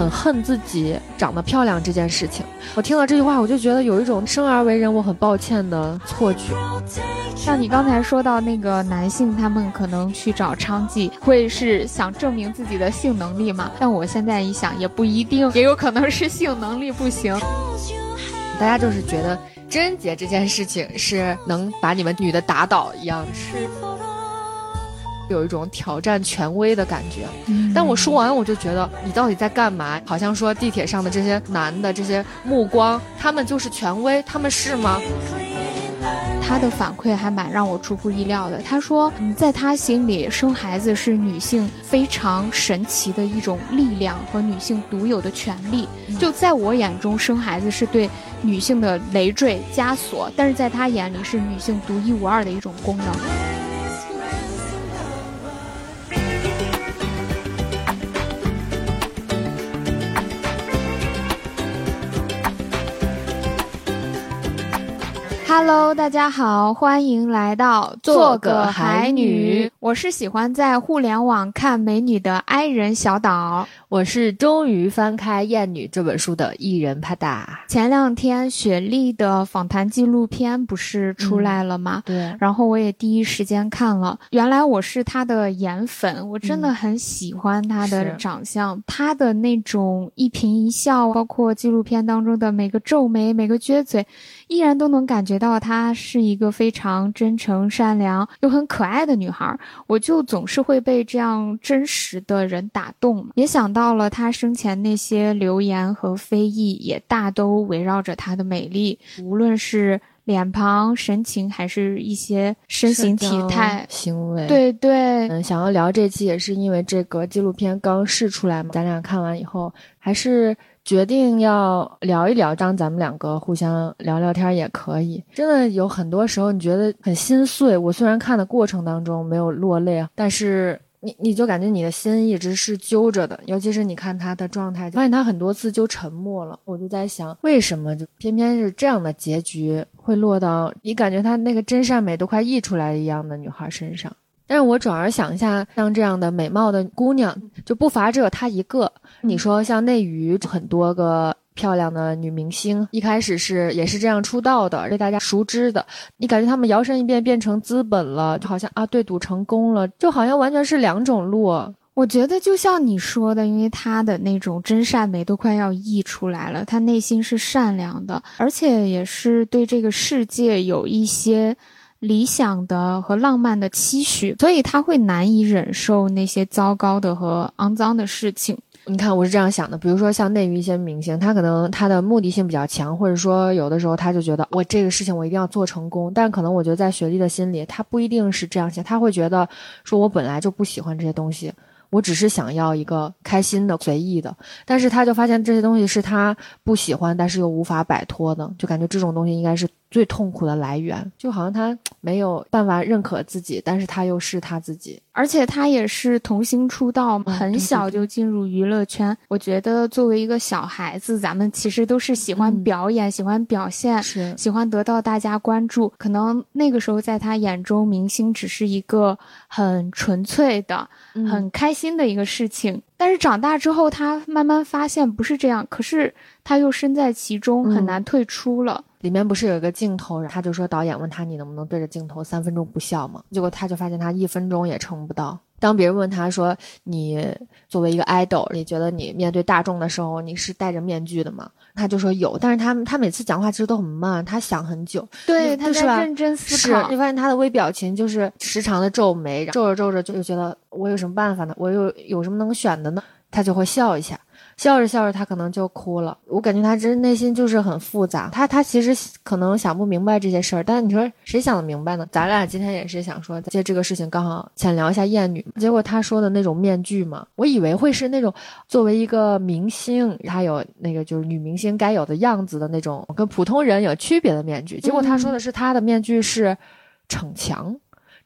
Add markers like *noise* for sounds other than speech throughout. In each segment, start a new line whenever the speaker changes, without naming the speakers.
很恨自己长得漂亮这件事情。我听到这句话，我就觉得有一种生而为人我很抱歉的错觉。
像你刚才说到那个男性，他们可能去找娼妓，会是想证明自己的性能力嘛？但我现在一想，也不一定，也有可能是性能力不行。
大家就是觉得贞人节这件事情是能把你们女的打倒一样，是有一种挑战权威的感觉。但我说完，我就觉得你到底在干嘛？好像说地铁上的这些男的这些目光，他们就是权威，他们是吗？
他的反馈还蛮让我出乎意料的。他说，在他心里，生孩子是女性非常神奇的一种力量和女性独有的权利。就在我眼中，生孩子是对女性的累赘枷锁，但是在他眼里是女性独一无二的一种功能。Hello，大家好，欢迎来到
做个海女。
我是喜欢在互联网看美女的 i 人小岛。
我是终于翻开《艳女》这本书的艺人帕达。
前两天雪莉的访谈纪录片不是出来了吗？
对。
然后我也第一时间看了。原来我是她的颜粉，我真的很喜欢她的长相，她的那种一颦一笑，包括纪录片当中的每个皱眉、每个撅嘴，依然都能感觉到她是一个非常真诚、善良又很可爱的女孩。我就总是会被这样真实的人打动，也想到。到了他生前那些流言和非议，也大都围绕着他的美丽，无论是脸庞、神情，还是一些身形体态、
行为。
对对，
嗯，想要聊这期也是因为这个纪录片刚试出来嘛，咱俩看完以后，还是决定要聊一聊，当咱们两个互相聊聊天也可以。真的有很多时候你觉得很心碎，我虽然看的过程当中没有落泪啊，但是。你你就感觉你的心一直是揪着的，尤其是你看他的状态，发现他很多次就沉默了。我就在想，为什么就偏偏是这样的结局会落到你感觉他那个真善美都快溢出来一样的女孩身上？但是我转而想一下，像这样的美貌的姑娘，就不乏只有她一个。你说像内娱很多个。漂亮的女明星一开始是也是这样出道的，被大家熟知的。你感觉她们摇身一变变成资本了，就好像啊对赌成功了，就好像完全是两种路。
我觉得就像你说的，因为她的那种真善美都快要溢出来了，她内心是善良的，而且也是对这个世界有一些理想的和浪漫的期许，所以她会难以忍受那些糟糕的和肮脏的事情。
你看，我是这样想的，比如说像内娱一些明星，他可能他的目的性比较强，或者说有的时候他就觉得我这个事情我一定要做成功，但可能我觉得在雪莉的心里，他不一定是这样想，他会觉得说我本来就不喜欢这些东西，我只是想要一个开心的、随意的，但是他就发现这些东西是他不喜欢，但是又无法摆脱的，就感觉这种东西应该是。最痛苦的来源，就好像他没有办法认可自己，但是他又是他自己，
而且他也是童星出道，很小就进入娱乐圈。我觉得作为一个小孩子，咱们其实都是喜欢表演、喜欢表现、
是
喜欢得到大家关注。可能那个时候在他眼中，明星只是一个很纯粹的、很开心的一个事情。但是长大之后，他慢慢发现不是这样，可是他又身在其中，很难退出了。
里面不是有一个镜头，他就说导演问他你能不能对着镜头三分钟不笑吗？结果他就发现他一分钟也撑不到。当别人问他说你作为一个 idol，你觉得你面对大众的时候你是戴着面具的吗？他就说有，但是他他每次讲话其实都很慢，他想很久，
对他
在
认真思考。
你发现他的微表情就是时常的皱眉，皱着皱着就觉得我有什么办法呢？我又有什么能选的呢？他就会笑一下。笑着笑着，他可能就哭了。我感觉他真内心就是很复杂。他他其实可能想不明白这些事儿，但是你说谁想得明白呢？咱俩今天也是想说借这个事情刚好浅聊一下艳女。结果他说的那种面具嘛，我以为会是那种作为一个明星，他有那个就是女明星该有的样子的那种跟普通人有区别的面具。结果他说的是他的面具是逞强。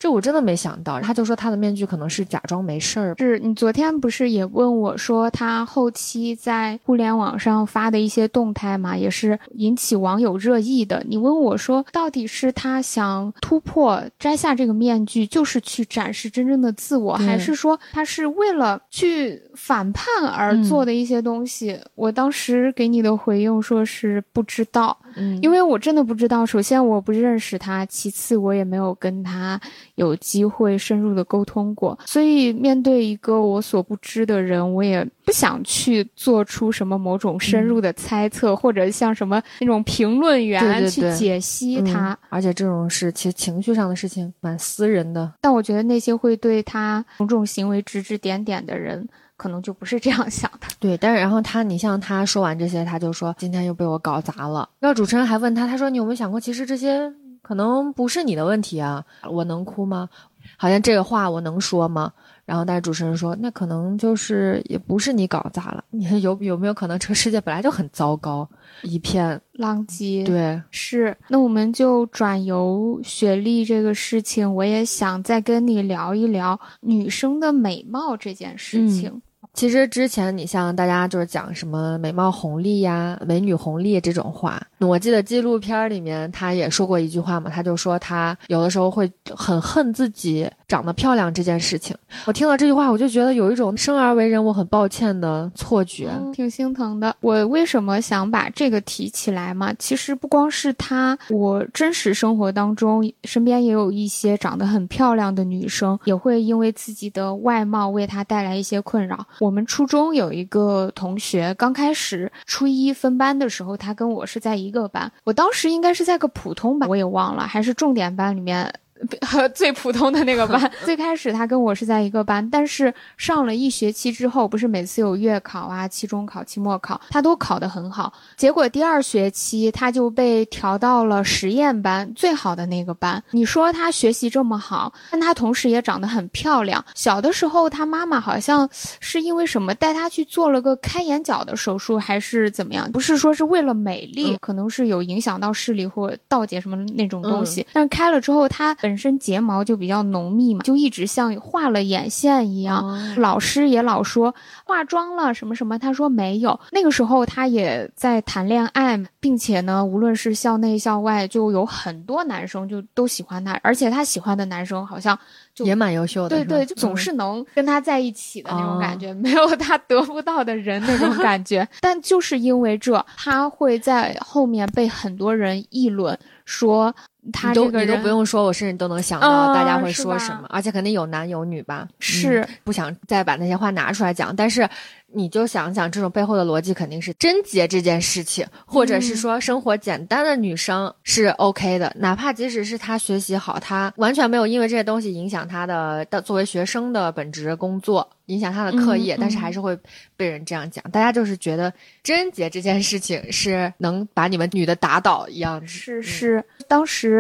这我真的没想到。他就说他的面具可能是假装没事儿。
是你昨天不是也问我说他后期在互联网上发的一些动态嘛，也是引起网友热议的。你问我说，到底是他想突破摘下这个面具，就是去展示真正的自我，还是说他是为了去反叛而做的一些东西？我当时给你的回应说是不知道。嗯，因为我真的不知道。首先，我不认识他；其次，我也没有跟他有机会深入的沟通过。所以，面对一个我所不知的人，我也不想去做出什么某种深入的猜测，或者像什么那种评论员去解析他。
而且，这种事其实情绪上的事情，蛮私人的。
但我觉得那些会对他种种行为指指点点的人。可能就不是这样想的，
对。但是然后他，你像他说完这些，他就说今天又被我搞砸了。然后主持人还问他，他说你有没有想过，其实这些可能不是你的问题啊？我能哭吗？好像这个话我能说吗？然后但是主持人说，那可能就是也不是你搞砸了。你看 *laughs* 有有没有可能这个世界本来就很糟糕，一片
狼藉？
对，
是。那我们就转由雪莉这个事情，我也想再跟你聊一聊女生的美貌这件事情。
其实之前你像大家就是讲什么美貌红利呀、美女红利这种话，我记得纪录片里面他也说过一句话嘛，他就说他有的时候会很恨自己长得漂亮这件事情。我听到这句话，我就觉得有一种生而为人我很抱歉的错觉，
挺心疼的。我为什么想把这个提起来嘛？其实不光是他，我真实生活当中身边也有一些长得很漂亮的女生，也会因为自己的外貌为她带来一些困扰。我们初中有一个同学，刚开始初一分班的时候，他跟我是在一个班。我当时应该是在个普通班，我也忘了，还是重点班里面。*laughs* 最普通的那个班，*laughs* 最开始他跟我是在一个班，但是上了一学期之后，不是每次有月考啊、期中考、期末考，他都考得很好。结果第二学期他就被调到了实验班，最好的那个班。你说他学习这么好，但他同时也长得很漂亮。小的时候，他妈妈好像是因为什么带他去做了个开眼角的手术，还是怎么样？不是说是为了美丽，可能是有影响到视力或倒睫什么那种东西。但是开了之后，他本身睫毛就比较浓密嘛，就一直像画了眼线一样。老师也老说化妆了什么什么，他说没有。那个时候他也在谈恋爱，并且呢，无论是校内校外，就有很多男生就都喜欢他，而且他喜欢的男生好像就
也蛮优秀的，
对对，就总是能跟他在一起的那种感觉，没有他得不到的人那种感觉。*laughs* 但就是因为这，他会在后面被很多人议论说。他这个
你都不用说，我甚至都能想到大家会说什么，而且肯定有男有女吧？
是
不想再把那些话拿出来讲，但是。你就想想，这种背后的逻辑肯定是贞洁这件事情，或者是说生活简单的女生是 OK 的，哪怕即使是她学习好，她完全没有因为这些东西影响她的的作为学生的本职工作，影响她的课业，但是还是会被人这样讲。大家就是觉得贞洁这件事情是能把你们女的打倒一样。
是是，当时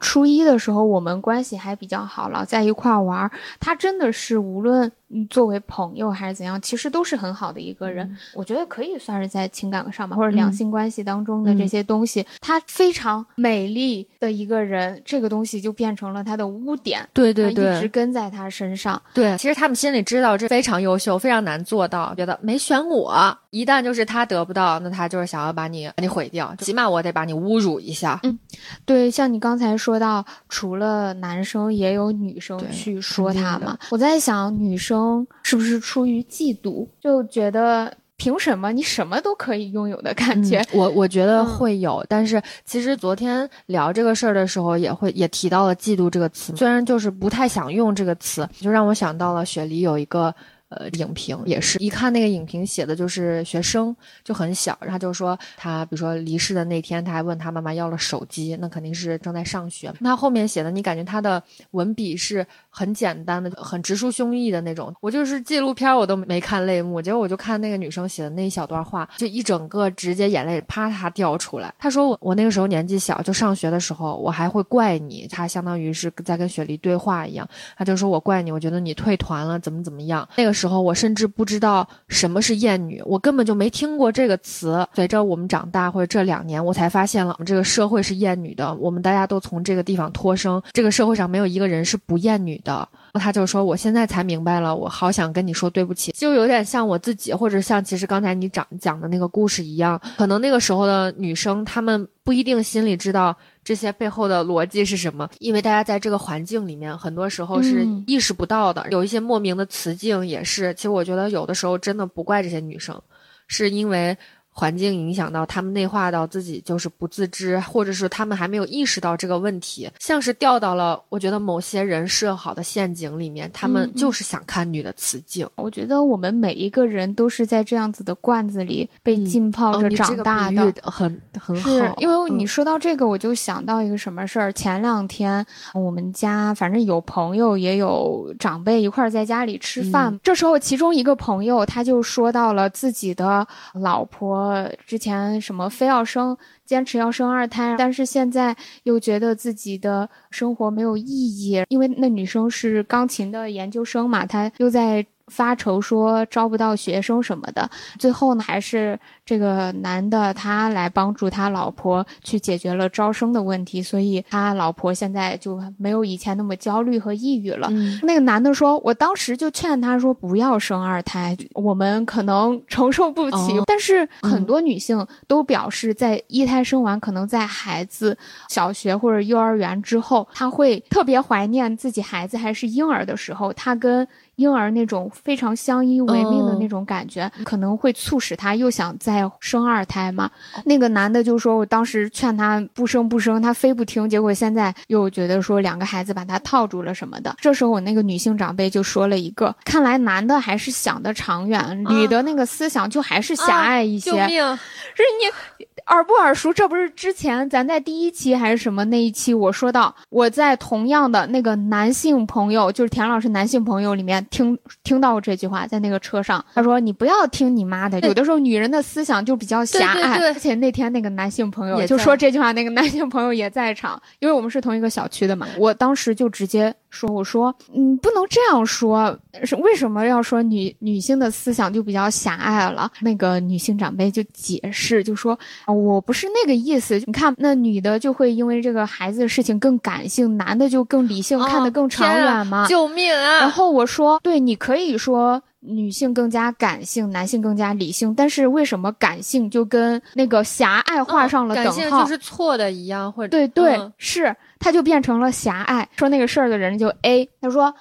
初一的时候，我们关系还比较好，老在一块玩。他真的是无论。作为朋友还是怎样，其实都是很好的一个人。我觉得可以算是在情感上吧，或者两性关系当中的这些东西，他非常美丽的一个人，这个东西就变成了他的污点。
对对对，
一直跟在他身上。
对，其实他们心里知道这非常优秀，非常难做到，觉得没选我。一旦就是他得不到，那他就是想要把你把你毁掉，起码我得把你侮辱一下。
嗯，对，像你刚才说到，除了男生也有女生去说他嘛。我在想，女生是不是出于嫉妒，就觉得凭什么你什么都可以拥有的感觉？
我我觉得会有，但是其实昨天聊这个事儿的时候，也会也提到了嫉妒这个词，虽然就是不太想用这个词，就让我想到了雪梨有一个。呃，影评也是一看那个影评写的就是学生就很小，然后就说他比如说离世的那天，他还问他妈妈要了手机，那肯定是正在上学。那后面写的，你感觉他的文笔是很简单的、很直抒胸臆的那种。我就是纪录片我都没看泪目，结果我就看那个女生写的那一小段话，就一整个直接眼泪啪嗒掉出来。她说我我那个时候年纪小，就上学的时候，我还会怪你，她相当于是在跟雪梨对话一样。她就说我怪你，我觉得你退团了，怎么怎么样。那个时候我甚至不知道什么是厌女，我根本就没听过这个词。随着我们长大，或者这两年，我才发现了我们这个社会是厌女的，我们大家都从这个地方脱生，这个社会上没有一个人是不厌女的。他就说：“我现在才明白了，我好想跟你说对不起。”就有点像我自己，或者像其实刚才你讲讲的那个故事一样，可能那个时候的女生，她们不一定心里知道这些背后的逻辑是什么，因为大家在这个环境里面，很多时候是意识不到的。有一些莫名的词境也是，其实我觉得有的时候真的不怪这些女生，是因为。环境影响到他们内化到自己就是不自知，或者是他们还没有意识到这个问题，像是掉到了我觉得某些人设好的陷阱里面，他们就是想看女的雌竞。
我觉得我们每一个人都是在这样子的罐子里被浸泡着长大
的，很很好。
因为你说到这个，我就想到一个什么事儿。前两天我们家反正有朋友也有长辈一块儿在家里吃饭，这时候其中一个朋友他就说到了自己的老婆。呃之前什么非要生，坚持要生二胎，但是现在又觉得自己的生活没有意义，因为那女生是钢琴的研究生嘛，她又在。发愁说招不到学生什么的，最后呢还是这个男的他来帮助他老婆去解决了招生的问题，所以他老婆现在就没有以前那么焦虑和抑郁了。那个男的说：“我当时就劝他说不要生二胎，我们可能承受不起。”但是很多女性都表示，在一胎生完，可能在孩子小学或者幼儿园之后，她会特别怀念自己孩子还是婴儿的时候，她跟。婴儿那种非常相依为命的那种感觉，可能会促使他又想再生二胎嘛？那个男的就说：“我当时劝他不生不生，他非不听，结果现在又觉得说两个孩子把他套住了什么的。”这时候我那个女性长辈就说了一个：“看来男的还是想的长远，女的那个思想就还是狭隘一些。”救
命！
是你。耳不耳熟？这不是之前咱在第一期还是什么那一期，我说到我在同样的那个男性朋友，就是田老师男性朋友里面听听到过这句话，在那个车上，他说你不要听你妈的，有的时候女人的思想就比较狭隘。
而
且那天那个男性朋友就说这句话，那个男性朋友也在场，因为我们是同一个小区的嘛，我当时就直接。说我说，嗯，不能这样说，是为什么要说女女性的思想就比较狭隘了？那个女性长辈就解释，就说我不是那个意思。你看，那女的就会因为这个孩子的事情更感性，男的就更理性，看得更长远嘛。
救命啊！
然后我说，对你可以说女性更加感性，男性更加理性，但是为什么感性就跟那个狭隘画上了等号？
感性就是错的一样，或者
对对是。他就变成了狭隘。说那个事儿的人就 A，他说。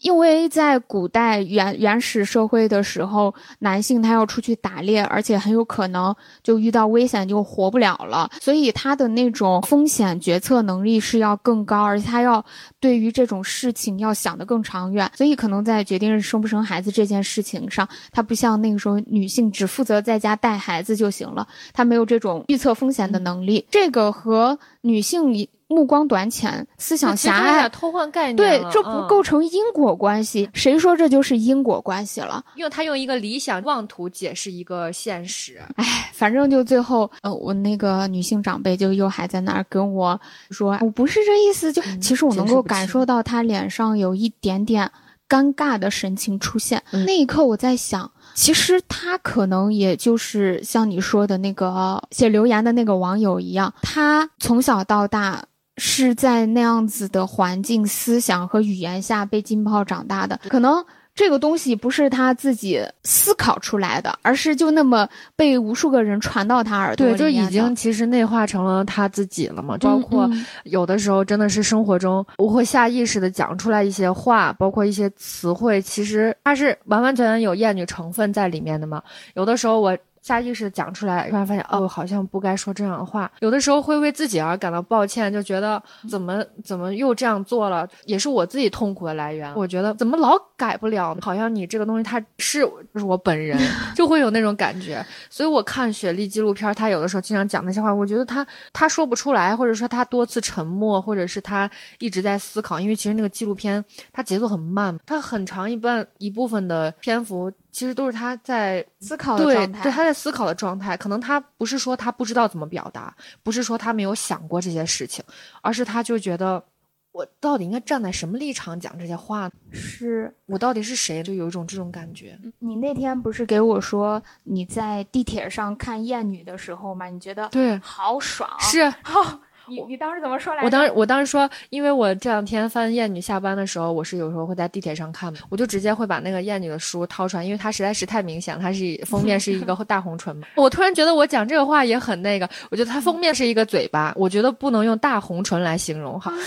因为在古代原原始社会的时候，男性他要出去打猎，而且很有可能就遇到危险就活不了了，所以他的那种风险决策能力是要更高，而且他要对于这种事情要想得更长远，所以可能在决定生不生孩子这件事情上，他不像那个时候女性只负责在家带孩子就行了，他没有这种预测风险的能力。这个和女性目光短浅、思想狭隘、
偷换概念，
对，这不构成因果关系。谁说这就是因果关系了？
因为他用一个理想妄图解释一个现实。
哎，反正就最后，呃，我那个女性长辈就又还在那儿跟我说，我不是这意思。就其实我能够感受到她脸上有一点点尴尬的神情出现。那一刻，我在想，其实他可能也就是像你说的那个写留言的那个网友一样，他从小到大。是在那样子的环境、思想和语言下被浸泡长大的，可能这个东西不是他自己思考出来的，而是就那么被无数个人传到他耳朵里。
对，就已经其实内化成了他自己了嘛。包括有的时候真的是生活中，我会下意识的讲出来一些话，包括一些词汇，其实它是完完全全有厌女成分在里面的嘛。有的时候我。下意识的讲出来，突然发现哦，好像不该说这样的话。有的时候会为自己而感到抱歉，就觉得怎么怎么又这样做了，也是我自己痛苦的来源。我觉得怎么老改不了，好像你这个东西它是就是我本人，*laughs* 就会有那种感觉。所以我看雪莉纪录片，他有的时候经常讲那些话，我觉得他他说不出来，或者说他多次沉默，或者是他一直在思考。因为其实那个纪录片它节奏很慢，它很长一半一部分的篇幅。其实都是他在
思考的状态，
对他在思考的状态。可能他不是说他不知道怎么表达，不是说他没有想过这些事情，而是他就觉得我到底应该站在什么立场讲这些话？
是
我到底是谁？就有一种这种感觉。
你那天不是给我说你在地铁上看《艳女》的时候吗？你觉得
对，
好爽
是。*laughs*
你你当时怎么说来着？
我当时我当时说，因为我这两天翻《艳女》，下班的时候我是有时候会在地铁上看，我就直接会把那个《艳女》的书掏出来，因为它实在是太明显，它是封面是一个 *laughs* 大红唇嘛。我突然觉得我讲这个话也很那个，我觉得它封面是一个嘴巴，我觉得不能用大红唇来形容哈。*laughs*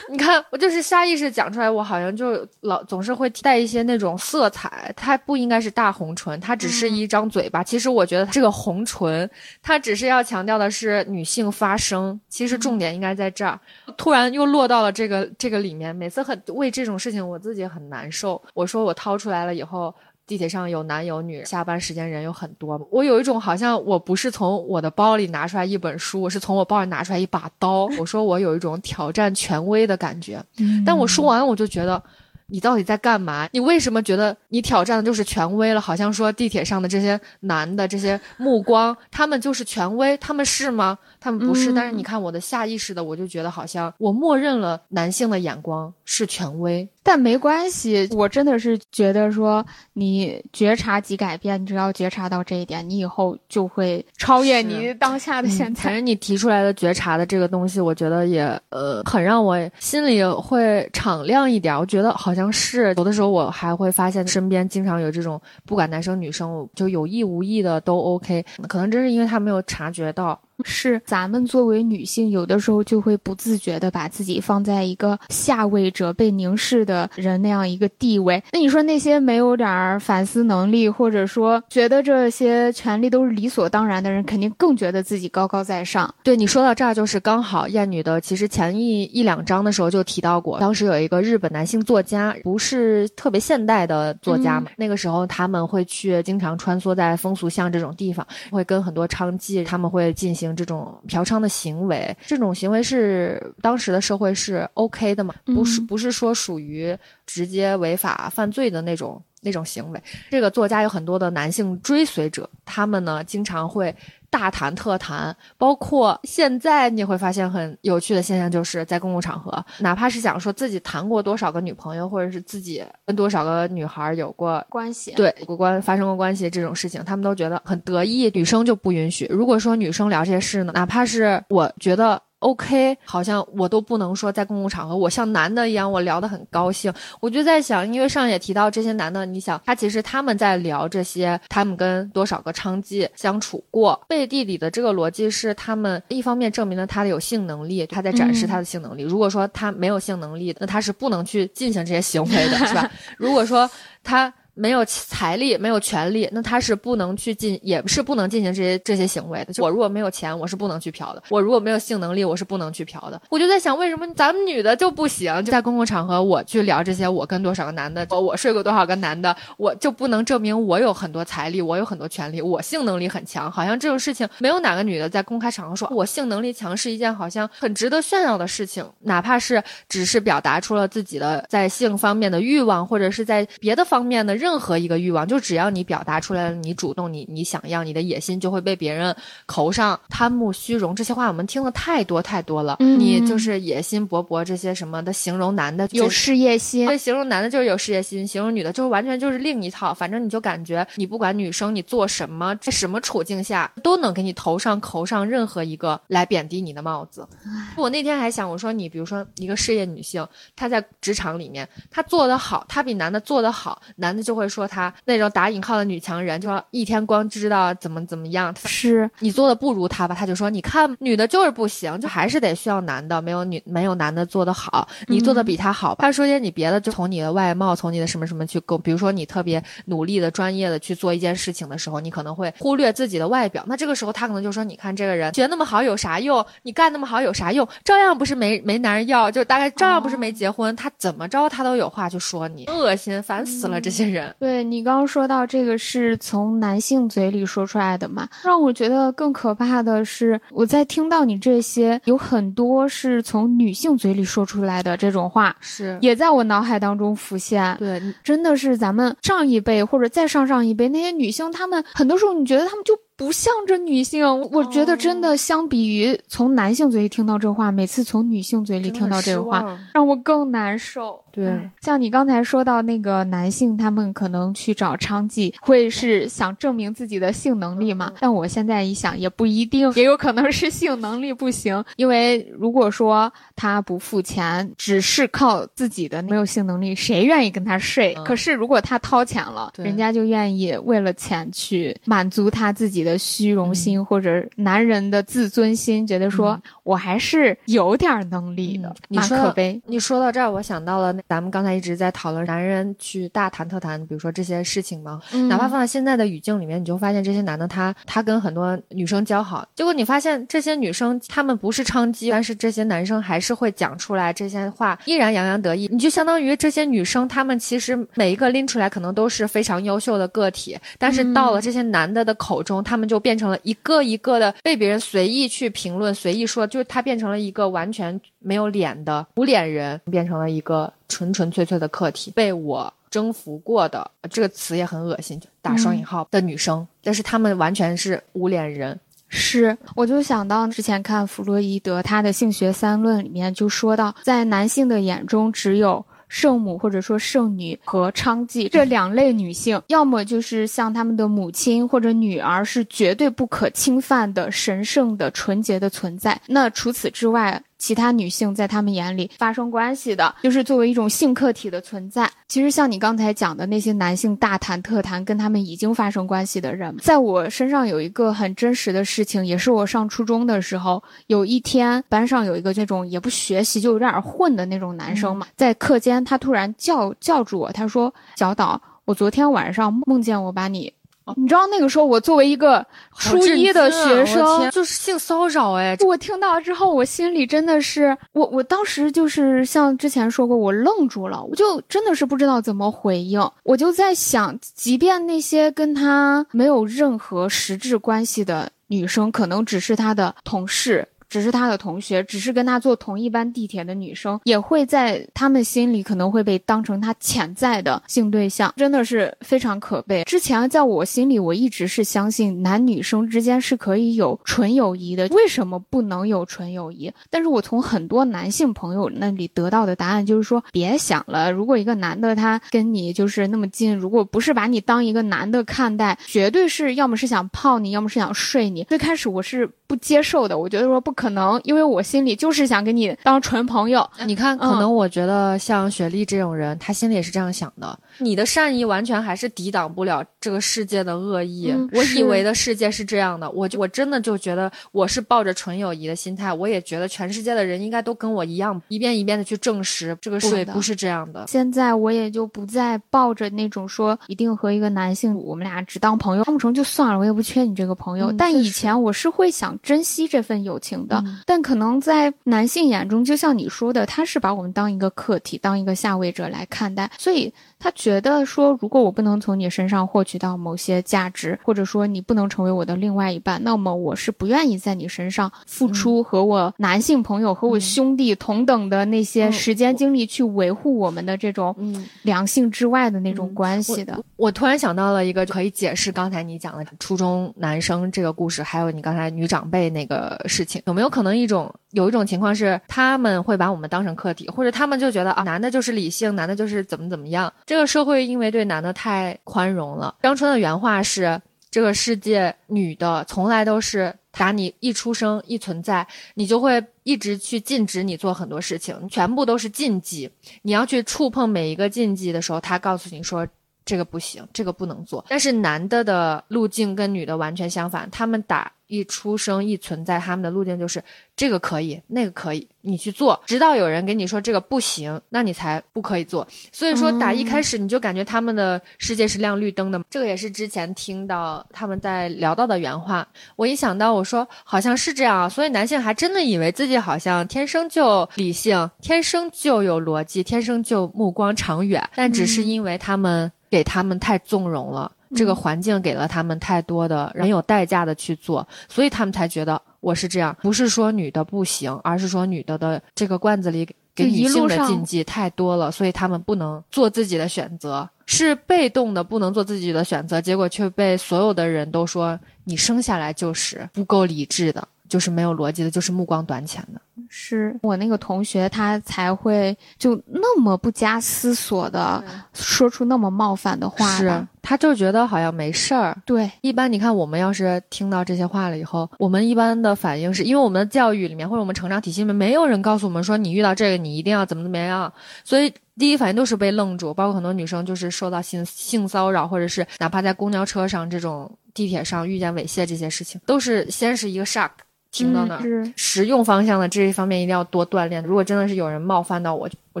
你看，我就是下意识讲出来，我好像就老总是会带一些那种色彩，它不应该是大红唇，它只是一张嘴巴。其实我觉得这个红唇，它只是要强调的是女性发声，其实重点应该在这儿。突然又落到了这个这个里面，每次很为这种事情我自己很难受。我说我掏出来了以后。地铁上有男有女，下班时间人有很多。我有一种好像我不是从我的包里拿出来一本书，我是从我包里拿出来一把刀。我说我有一种挑战权威的感觉，但我说完我就觉得。你到底在干嘛？你为什么觉得你挑战的就是权威了？好像说地铁上的这些男的这些目光，他们就是权威，他们是吗？他们不是。但是你看我的下意识的，我就觉得好像我默认了男性的眼光是权威。
但没关系，我真的是觉得说你觉察即改变，你只要觉察到这一点，你以后就会超越你当下的现在。
反正你提出来的觉察的这个东西，我觉得也呃很让我心里会敞亮一点。我觉得好。像像是有的时候，我还会发现身边经常有这种，不管男生女生，就有意无意的都 OK，可能真是因为他没有察觉到。
是咱们作为女性，有的时候就会不自觉的把自己放在一个下位者、被凝视的人那样一个地位。那你说那些没有点反思能力，或者说觉得这些权利都是理所当然的人，肯定更觉得自己高高在上。
对你说到这儿，就是刚好《艳女》的，其实前一一两章的时候就提到过，当时有一个日本男性作家，不是特别现代的作家嘛，那个时候他们会去经常穿梭在风俗巷这种地方，会跟很多娼妓，他们会进行。这种嫖娼的行为，这种行为是当时的社会是 OK 的嘛？不是，不是说属于直接违法犯罪的那种那种行为。这个作家有很多的男性追随者，他们呢经常会。大谈特谈，包括现在你会发现很有趣的现象，就是在公共场合，哪怕是想说自己谈过多少个女朋友，或者是自己跟多少个女孩有过
关系，
对，有过关发生过关系这种事情，他们都觉得很得意，女生就不允许。如果说女生聊这些事呢，哪怕是我觉得。OK，好像我都不能说在公共场合，我像男的一样，我聊得很高兴。我就在想，因为上也提到这些男的，你想他其实他们在聊这些，他们跟多少个娼妓相处过，背地里的这个逻辑是，他们一方面证明了他的有性能力，他在展示他的性能力。如果说他没有性能力，那他是不能去进行这些行为的，是吧？*laughs* 如果说他。没有财力，没有权利，那他是不能去进，也是不能进行这些这些行为的。我如果没有钱，我是不能去嫖的；我如果没有性能力，我是不能去嫖的。我就在想，为什么咱们女的就不行？就在公共场合，我去聊这些，我跟多少个男的，我睡过多少个男的，我就不能证明我有很多财力，我有很多权利，我性能力很强？好像这种事情，没有哪个女的在公开场合说我性能力强是一件好像很值得炫耀的事情，哪怕是只是表达出了自己的在性方面的欲望，或者是在别的方面的任。任何一个欲望，就只要你表达出来了，你主动，你你想要，你的野心就会被别人口上贪慕虚荣这些话，我们听的太多太多了。你就是野心勃勃这些什么的，形容男的
有事业心，
对，形容男的就是有事业心，形容女的就是完全就是另一套。反正你就感觉你不管女生你做什么，在什么处境下都能给你头上扣上任何一个来贬低你的帽子。我那天还想，我说你比如说一个事业女性，她在职场里面她做得好，她比男的做得好，男的就。会说他那种打引号的女强人，就说一天光知道怎么怎么样，
是
你做的不如他吧？他就说你看女的就是不行，就还是得需要男的，没有女没有男的做的好，你做的比他好。他说些你别的就从你的外貌，从你的什么什么去够，比如说你特别努力的、专业的去做一件事情的时候，你可能会忽略自己的外表。那这个时候他可能就说，你看这个人学那么好有啥用？你干那么好有啥用？照样不是没没男人要，就大概照样不是没结婚。他怎么着他都有话就说你，恶心，烦死了这些人。
对你刚刚说到这个是从男性嘴里说出来的嘛？让我觉得更可怕的是，我在听到你这些有很多是从女性嘴里说出来的这种话，
是
也在我脑海当中浮现。
对，
真的是咱们上一辈或者再上上一辈那些女性，她们很多时候你觉得她们就。不向着女性，我觉得真的相比于从男性嘴里听到这话，每次从女性嘴里听到这个话，让我更难受。
对，
像你刚才说到那个男性，他们可能去找娼妓，会是想证明自己的性能力嘛？但我现在一想，也不一定，*laughs* 也有可能是性能力不行。因为如果说他不付钱，只是靠自己的没有性能力，谁愿意跟他睡？可是如果他掏钱了，人家就愿意为了钱去满足他自己的虚荣心或者男人的自尊心，觉得说我还是有点能力的，
蛮
可悲。
你说到这儿，我想到了。咱们刚才一直在讨论男人去大谈特谈，比如说这些事情嘛，哪怕放在现在的语境里面，你就发现这些男的他他跟很多女生交好，结果你发现这些女生他们不是娼妓，但是这些男生还是会讲出来这些话，依然洋洋得意。你就相当于这些女生，她们其实每一个拎出来可能都是非常优秀的个体，但是到了这些男的的口中，他他们就变成了一个一个的被别人随意去评论、随意说，就是他变成了一个完全没有脸的无脸人，变成了一个。纯纯粹粹的客体，被我征服过的这个词也很恶心，打双引号的女生，但是他们完全是无脸人。
是，我就想到之前看弗洛伊德他的性学三论里面就说到，在男性的眼中，只有圣母或者说圣女和娼妓这两类女性，要么就是像他们的母亲或者女儿，是绝对不可侵犯的神圣的纯洁的存在。那除此之外。其他女性在他们眼里发生关系的，就是作为一种性客体的存在。其实像你刚才讲的那些男性大谈特谈跟他们已经发生关系的人，在我身上有一个很真实的事情，也是我上初中的时候，有一天班上有一个这种也不学习就有点混的那种男生嘛，在课间他突然叫叫住我，他说：“小岛，我昨天晚上梦见我把你。”你知道那个时候，我作为一个初一的学生，
就是性骚扰哎！
我听到之后，我心里真的是，我我当时就是像之前说过，我愣住了，我就真的是不知道怎么回应。我就在想，即便那些跟他没有任何实质关系的女生，可能只是他的同事。只是他的同学，只是跟他坐同一班地铁的女生，也会在他们心里可能会被当成他潜在的性对象，真的是非常可悲。之前在我心里，我一直是相信男女生之间是可以有纯友谊的，为什么不能有纯友谊？但是我从很多男性朋友那里得到的答案就是说，别想了。如果一个男的他跟你就是那么近，如果不是把你当一个男的看待，绝对是要么是想泡你，要么是想睡你。最开始我是不接受的，我觉得说不。可能因为我心里就是想跟你当纯朋友。
你看，可能我觉得像雪莉这种人，她心里也是这样想的。你的善意完全还是抵挡不了这个世界的恶意。我以为的世界是这样的，我就我真的就觉得我是抱着纯友谊的心态。我也觉得全世界的人应该都跟我一样，一遍一遍的去证实这个水不是这样的。
现在我也就不再抱着那种说一定和一个男性我们俩只当朋友，当不成就算了，我也不缺你这个朋友。但以前我是会想珍惜这份友情的，但可能在男性眼中，就像你说的，他是把我们当一个客体，当一个下位者来看待，所以。他觉得说，如果我不能从你身上获取到某些价值，或者说你不能成为我的另外一半，那么我是不愿意在你身上付出和我男性朋友和我兄弟同等的那些时间精力去维护我们的这种良性之外的那种关系的。
我突然想到了一个可以解释刚才你讲的初中男生这个故事，还有你刚才女长辈那个事情，有没有可能一种有一种情况是他们会把我们当成客体，或者他们就觉得啊，男的就是理性，男的就是怎么怎么样。这个社会因为对男的太宽容了。张春的原话是：“这个世界女的从来都是打你一出生一存在，你就会一直去禁止你做很多事情，全部都是禁忌。你要去触碰每一个禁忌的时候，他告诉你说，这个不行，这个不能做。但是男的的路径跟女的完全相反，他们打。一出生一存在，他们的路径就是这个可以，那个可以，你去做，直到有人给你说这个不行，那你才不可以做。所以说打一开始你就感觉他们的世界是亮绿灯的，这个也是之前听到他们在聊到的原话。我一想到我说好像是这样，所以男性还真的以为自己好像天生就理性，天生就有逻辑，天生就目光长远，但只是因为他们给他们太纵容了。这个环境给了他们太多的很有代价的去做，所以他们才觉得我是这样。不是说女的不行，而是说女的的这个罐子里给女性的禁忌太多了，所以他们不能做自己的选择，是被动的不能做自己的选择，结果却被所有的人都说你生下来就是不够理智的，就是没有逻辑的，就是目光短浅的。
是我那个同学，他才会就那么不加思索的说出那么冒犯的话。
是，他就觉得好像没事儿。
对，
一般你看，我们要是听到这些话了以后，我们一般的反应是因为我们的教育里面或者我们成长体系里面没有人告诉我们说你遇到这个你一定要怎么怎么样，所以第一反应都是被愣住。包括很多女生就是受到性性骚扰，或者是哪怕在公交车上这种地铁上遇见猥亵这些事情，都是先是一个 shock。停到那儿，实用方向的这一方面一定要多锻炼。如果真的是有人冒犯到我，我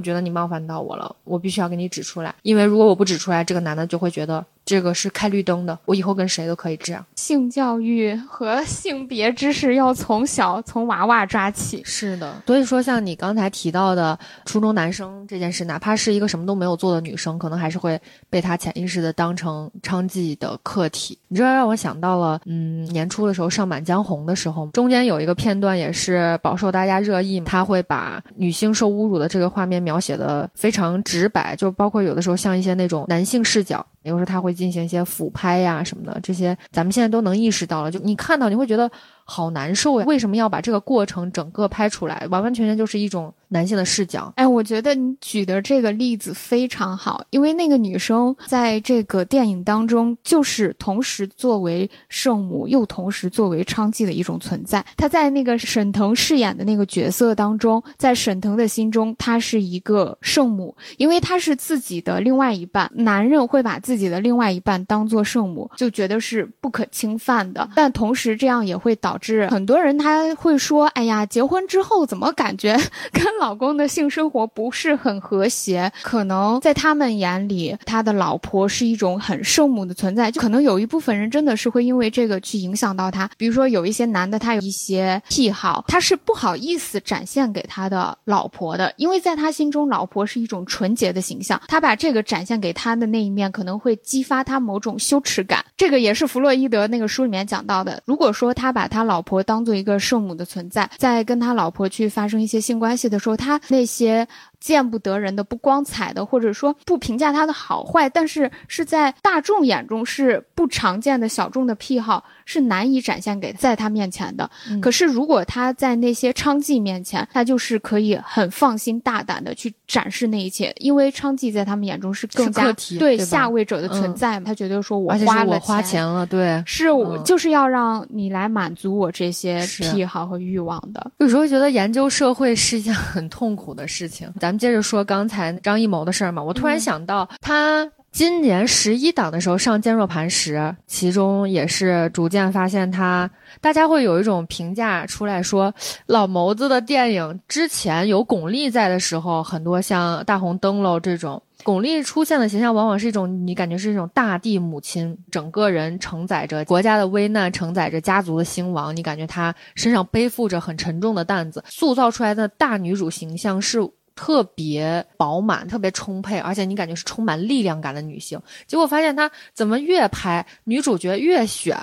觉得你冒犯到我了，我必须要给你指出来。因为如果我不指出来，这个男的就会觉得。这个是开绿灯的，我以后跟谁都可以这样。
性教育和性别知识要从小从娃娃抓起。
是的，所以说像你刚才提到的初中男生这件事，哪怕是一个什么都没有做的女生，可能还是会被他潜意识的当成娼妓的客体。你知道让我想到了，嗯，年初的时候上《满江红》的时候，中间有一个片段也是饱受大家热议，他会把女性受侮辱的这个画面描写的非常直白，就包括有的时候像一些那种男性视角。有时候他会进行一些俯拍呀什么的，这些咱们现在都能意识到了。就你看到，你会觉得。好难受呀！为什么要把这个过程整个拍出来？完完全全就是一种男性的视角。
哎，我觉得你举的这个例子非常好，因为那个女生在这个电影当中，就是同时作为圣母，又同时作为娼妓的一种存在。她在那个沈腾饰演的那个角色当中，在沈腾的心中，她是一个圣母，因为她是自己的另外一半。男人会把自己的另外一半当做圣母，就觉得是不可侵犯的。但同时，这样也会导。是很多人他会说，哎呀，结婚之后怎么感觉 *laughs* 跟老公的性生活不是很和谐？可能在他们眼里，他的老婆是一种很圣母的存在。就可能有一部分人真的是会因为这个去影响到他。比如说有一些男的，他有一些癖好，他是不好意思展现给他的老婆的，因为在他心中，老婆是一种纯洁的形象。他把这个展现给他的那一面，可能会激发他某种羞耻感。这个也是弗洛伊德那个书里面讲到的。如果说他把他老婆当做一个圣母的存在，在跟他老婆去发生一些性关系的时候，他那些。见不得人的、不光彩的，或者说不评价他的好坏，但是是在大众眼中是不常见的小众的癖好，是难以展现给在他面前的。可是如果他在那些娼妓面前，他就是可以很放心大胆的去展示那一切，因为娼妓在他们眼中是更加对下位者的存在嘛。他觉得说我花了
花钱了，对，
是我就是要让你来满足我这些癖好和欲望的。
有时候觉得研究社会是一件很痛苦的事情。咱们接着说刚才张艺谋的事儿嘛，我突然想到，他今年十一档的时候上《坚若磐石》，其中也是逐渐发现他，大家会有一种评价出来说，老谋子的电影之前有巩俐在的时候，很多像《大红灯笼》这种，巩俐出现的形象往往是一种你感觉是一种大地母亲，整个人承载着国家的危难，承载着家族的兴亡，你感觉她身上背负着很沉重的担子，塑造出来的大女主形象是。特别饱满、特别充沛，而且你感觉是充满力量感的女性。结果发现她怎么越拍女主角越选。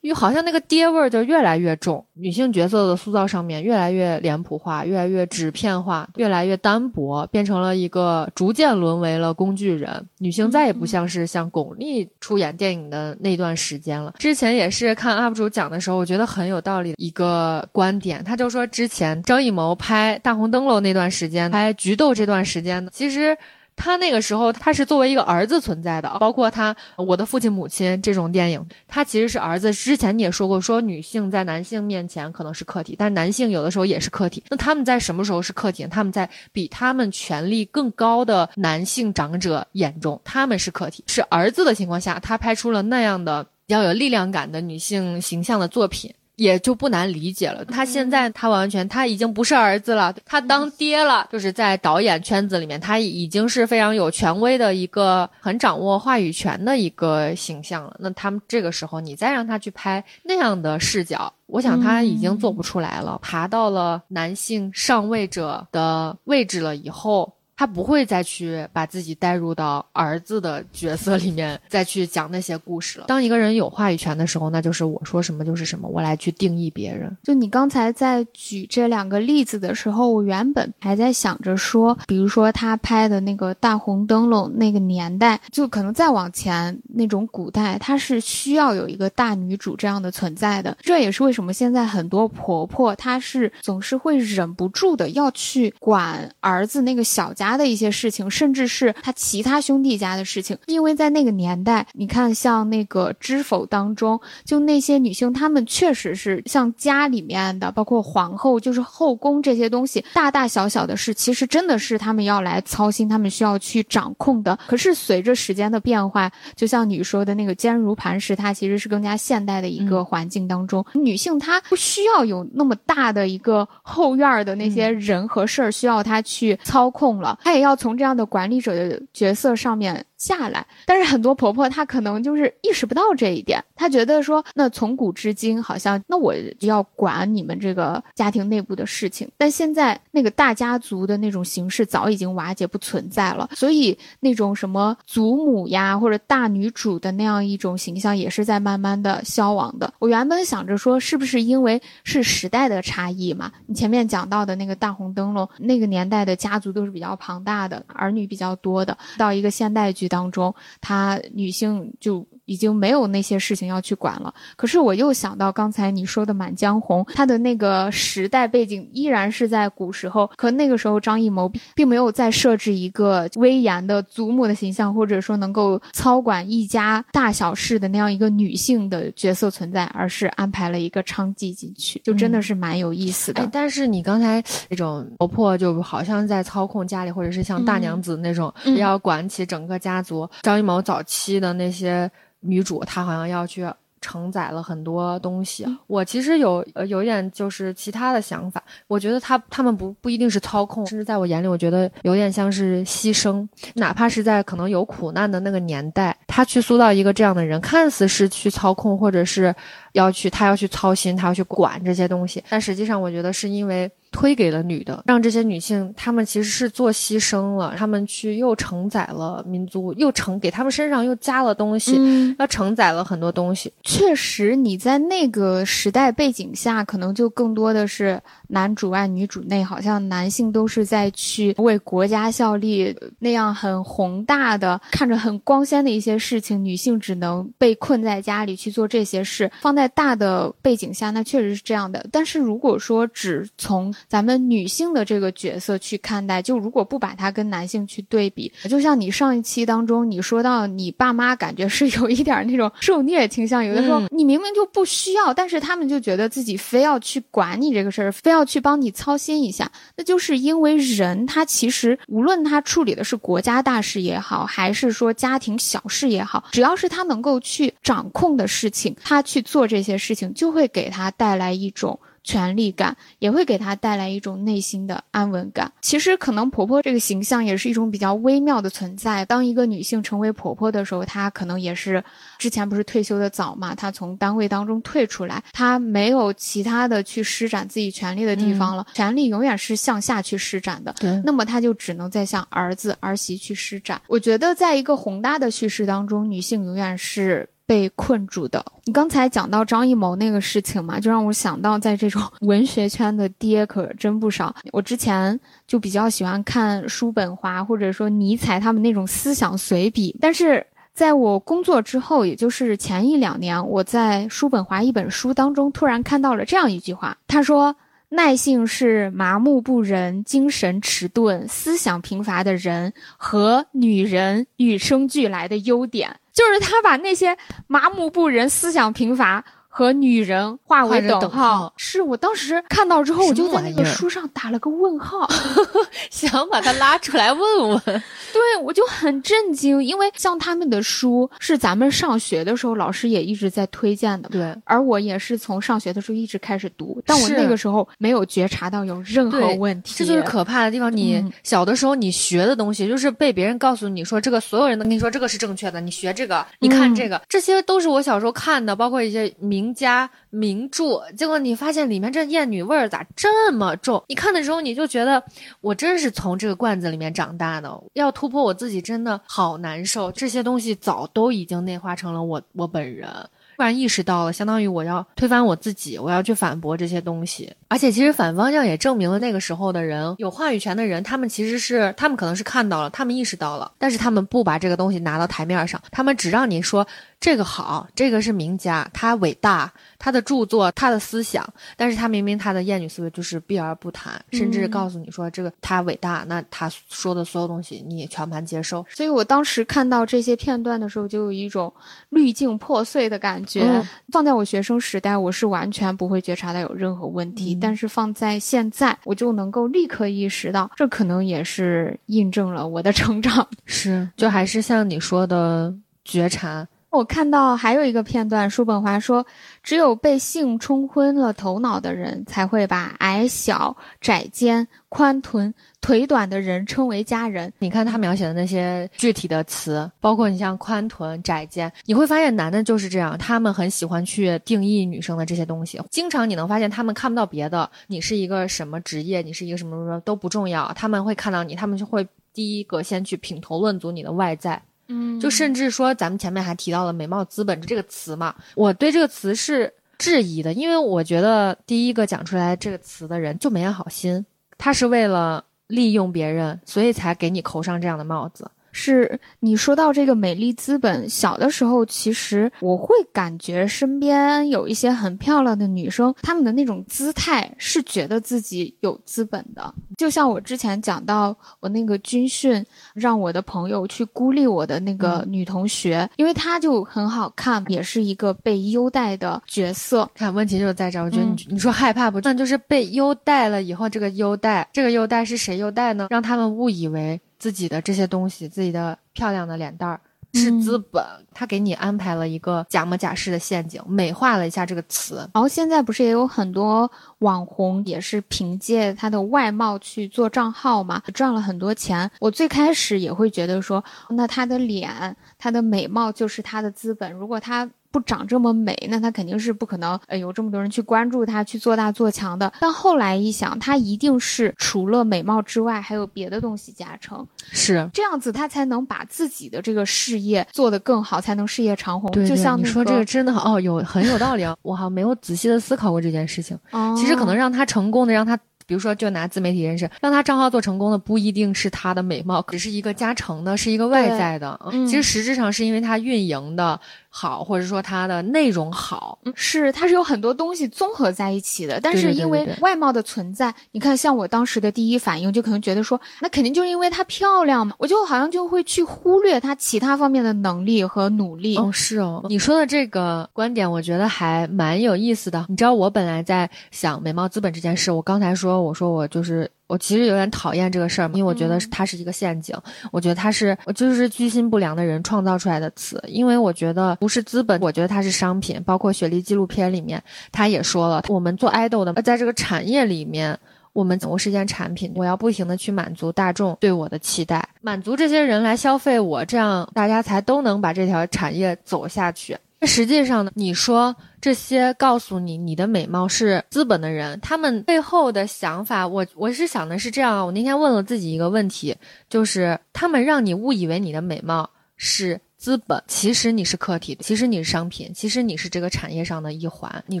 因为好像那个爹味儿就越来越重，女性角色的塑造上面越来越脸谱化，越来越纸片化，越来越单薄，变成了一个逐渐沦为了工具人。女性再也不像是像巩俐出演电影的那段时间了。之前也是看 UP 主讲的时候，我觉得很有道理一个观点，他就说之前张艺谋拍《大红灯笼》那段时间，拍《菊豆》这段时间，其实。他那个时候他是作为一个儿子存在的，包括他我的父亲母亲这种电影，他其实是儿子。之前你也说过，说女性在男性面前可能是客体，但男性有的时候也是客体。那他们在什么时候是客体？他们在比他们权力更高的男性长者眼中，他们是客体，是儿子的情况下，他拍出了那样的比较有力量感的女性形象的作品。也就不难理解了。他现在他完全他已经不是儿子了，他当爹了。就是在导演圈子里面，他已经是非常有权威的一个，很掌握话语权的一个形象了。那他们这个时候，你再让他去拍那样的视角，我想他已经做不出来了。爬到了男性上位者的位置了以后。他不会再去把自己带入到儿子的角色里面，再去讲那些故事了。当一个人有话语权的时候，那就是我说什么就是什么，我来去定义别人。
就你刚才在举这两个例子的时候，我原本还在想着说，比如说他拍的那个大红灯笼那个年代，就可能再往前那种古代，他是需要有一个大女主这样的存在的。这也是为什么现在很多婆婆她是总是会忍不住的要去管儿子那个小家。家的一些事情，甚至是他其他兄弟家的事情，因为在那个年代，你看像那个《知否》当中，就那些女性，她们确实是像家里面的，包括皇后，就是后宫这些东西，大大小小的事，其实真的是他们要来操心，他们需要去掌控的。可是随着时间的变化，就像你说的那个坚如磐石，它其实是更加现代的一个环境当中，女性她不需要有那么大的一个后院的那些人和事儿需要她去操控了。他也要从这样的管理者的角色上面。下来，但是很多婆婆她可能就是意识不到这一点，她觉得说，那从古至今好像那我要管你们这个家庭内部的事情，但现在那个大家族的那种形式早已经瓦解不存在了，所以那种什么祖母呀或者大女主的那样一种形象也是在慢慢的消亡的。我原本想着说，是不是因为是时代的差异嘛？你前面讲到的那个大红灯笼，那个年代的家族都是比较庞大的，儿女比较多的，到一个现代剧。当中，她女性就。已经没有那些事情要去管了。可是我又想到刚才你说的《满江红》，它的那个时代背景依然是在古时候。可那个时候张艺谋并没有再设置一个威严的祖母的形象，或者说能够操管一家大小事的那样一个女性的角色存在，而是安排了一个娼妓进去，就真的是蛮有意思的。
但是你刚才那种婆婆就好像在操控家里，或者是像大娘子那种要管起整个家族。张艺谋早期的那些。女主她好像要去承载了很多东西。我其实有呃有一点就是其他的想法，我觉得她他们不不一定是操控，甚至在我眼里，我觉得有点像是牺牲。哪怕是在可能有苦难的那个年代，他去塑造一个这样的人，看似是去操控，或者是要去他要去操心，他要去管这些东西，但实际上我觉得是因为。推给了女的，让这些女性，她们其实是做牺牲了，她们去又承载了民族，又承给她们身上又加了东西，要承载了很多东西。
确实，你在那个时代背景下，可能就更多的是男主外女主内，好像男性都是在去为国家效力，那样很宏大的、看着很光鲜的一些事情，女性只能被困在家里去做这些事。放在大的背景下，那确实是这样的。但是如果说只从咱们女性的这个角色去看待，就如果不把它跟男性去对比，就像你上一期当中你说到，你爸妈感觉是有一点那种受虐倾向，有的时候你明明就不需要，但是他们就觉得自己非要去管你这个事儿，非要去帮你操心一下，那就是因为人他其实无论他处理的是国家大事也好，还是说家庭小事也好，只要是他能够去掌控的事情，他去做这些事情，就会给他带来一种。权力感也会给她带来一种内心的安稳感。其实，可能婆婆这个形象也是一种比较微妙的存在。当一个女性成为婆婆的时候，她可能也是之前不是退休的早嘛，她从单位当中退出来，她没有其他的去施展自己权力的地方了，权力永远是向下去施展的。
对，
那么她就只能在向儿子儿媳去施展。我觉得，在一个宏大的叙事当中，女性永远是。被困住的。你刚才讲到张艺谋那个事情嘛，就让我想到，在这种 *laughs* 文学圈的爹可真不少。我之前就比较喜欢看叔本华或者说尼采他们那种思想随笔，但是在我工作之后，也就是前一两年，我在叔本华一本书当中突然看到了这样一句话，他说：“耐性是麻木不仁、精神迟钝、思想贫乏的人和女人与生俱来的优点，就是他把那些麻木不仁、思想贫乏。和女人划为等号，是我当时看到之后，我就在那个书上打了个问号，*laughs*
想把他拉出来问问。*laughs*
对，我就很震惊，因为像他们的书是咱们上学的时候老师也一直在推荐的，
对。
而我也是从上学的时候一直开始读，但我那个时候没有觉察到有任何问题。
这就是可怕的地方。你小的时候你学的东西，就是被别人告诉你说这个，所有人都跟你说这个是正确的，你学这个，你看这个，这些都是我小时候看的，包括一些名。名家名著，结果你发现里面这艳女味儿咋这么重？你看的时候你就觉得我真是从这个罐子里面长大的，要突破我自己真的好难受。这些东西早都已经内化成了我我本人。突然意识到了，相当于我要推翻我自己，我要去反驳这些东西。而且，其实反方向也证明了那个时候的人有话语权的人，他们其实是他们可能是看到了，他们意识到了，但是他们不把这个东西拿到台面上，他们只让你说这个好，这个是名家，他伟大，他的著作，他的思想。但是他明明他的厌女思维就是避而不谈，甚至告诉你说这个他伟大，那他说的所有东西你也全盘接受。
所以我当时看到这些片段的时候，就有一种滤镜破碎的感觉。觉放在我学生时代，我是完全不会觉察到有任何问题。但是放在现在，我就能够立刻意识到，这可能也是印证了我的成长。
是，就还是像你说的觉察。
我看到还有一个片段，叔本华说：“只有被性冲昏了头脑的人，才会把矮小、窄肩、宽臀、腿短的人称为佳人。”
你看他描写的那些具体的词，包括你像宽臀、窄肩，你会发现男的就是这样，他们很喜欢去定义女生的这些东西。经常你能发现他们看不到别的，你是一个什么职业，你是一个什么什么都不重要，他们会看到你，他们就会第一个先去品头论足你的外在。
嗯，
就甚至说，咱们前面还提到了“美貌资本”这个词嘛，我对这个词是质疑的，因为我觉得第一个讲出来这个词的人就没安好心，他是为了利用别人，所以才给你扣上这样的帽子。
是你说到这个美丽资本，小的时候其实我会感觉身边有一些很漂亮的女生，她们的那种姿态是觉得自己有资本的。就像我之前讲到我那个军训，让我的朋友去孤立我的那个女同学，因为她就很好看，也是一个被优待的角色。
看问题就在这儿，我觉得你你说害怕不？那就是被优待了以后，这个优待，这个优待是谁优待呢？让他们误以为。自己的这些东西，自己的漂亮的脸蛋儿是资本，他给你安排了一个假模假式的陷阱，美化了一下这个词。
然后现在不是也有很多网红也是凭借他的外貌去做账号嘛，赚了很多钱。我最开始也会觉得说，那他的脸，他的美貌就是他的资本。如果他不长这么美，那他肯定是不可能，呃，有这么多人去关注他，去做大做强的。但后来一想，他一定是除了美貌之外，还有别的东西加成，
是
这样子，他才能把自己的这个事业做得更好，才能事业长虹。
对，
就像
你说这个真的哦，有很有道理啊，我好像没有仔细的思考过这件事情。其实可能让他成功的，让他。比如说，就拿自媒体人士，让他账号做成功的不一定是他的美貌，只是一个加成的，是一个外在的。其实实质上是因为他运营的好，或者说它的内容好，
是它是有很多东西综合在一起的。但是因为外貌的存在，你看，像我当时的第一反应就可能觉得说，那肯定就是因为她漂亮嘛，我就好像就会去忽略她其他方面的能力和努力。
哦，是哦，你说的这个观点，我觉得还蛮有意思的。你知道，我本来在想美貌资本这件事，我刚才说。我说我就是，我其实有点讨厌这个事儿，因为我觉得它是一个陷阱。我觉得它是，我就是居心不良的人创造出来的词。因为我觉得不是资本，我觉得它是商品。包括雪莉纪录片里面，他也说了，我们做爱豆的，在这个产业里面，我们我是一件产品，我要不停的去满足大众对我的期待，满足这些人来消费我，这样大家才都能把这条产业走下去。实际上呢，你说这些告诉你你的美貌是资本的人，他们背后的想法，我我是想的是这样。我那天问了自己一个问题，就是他们让你误以为你的美貌是。资本其实你是客体，其实你是商品，其实你是这个产业上的一环。你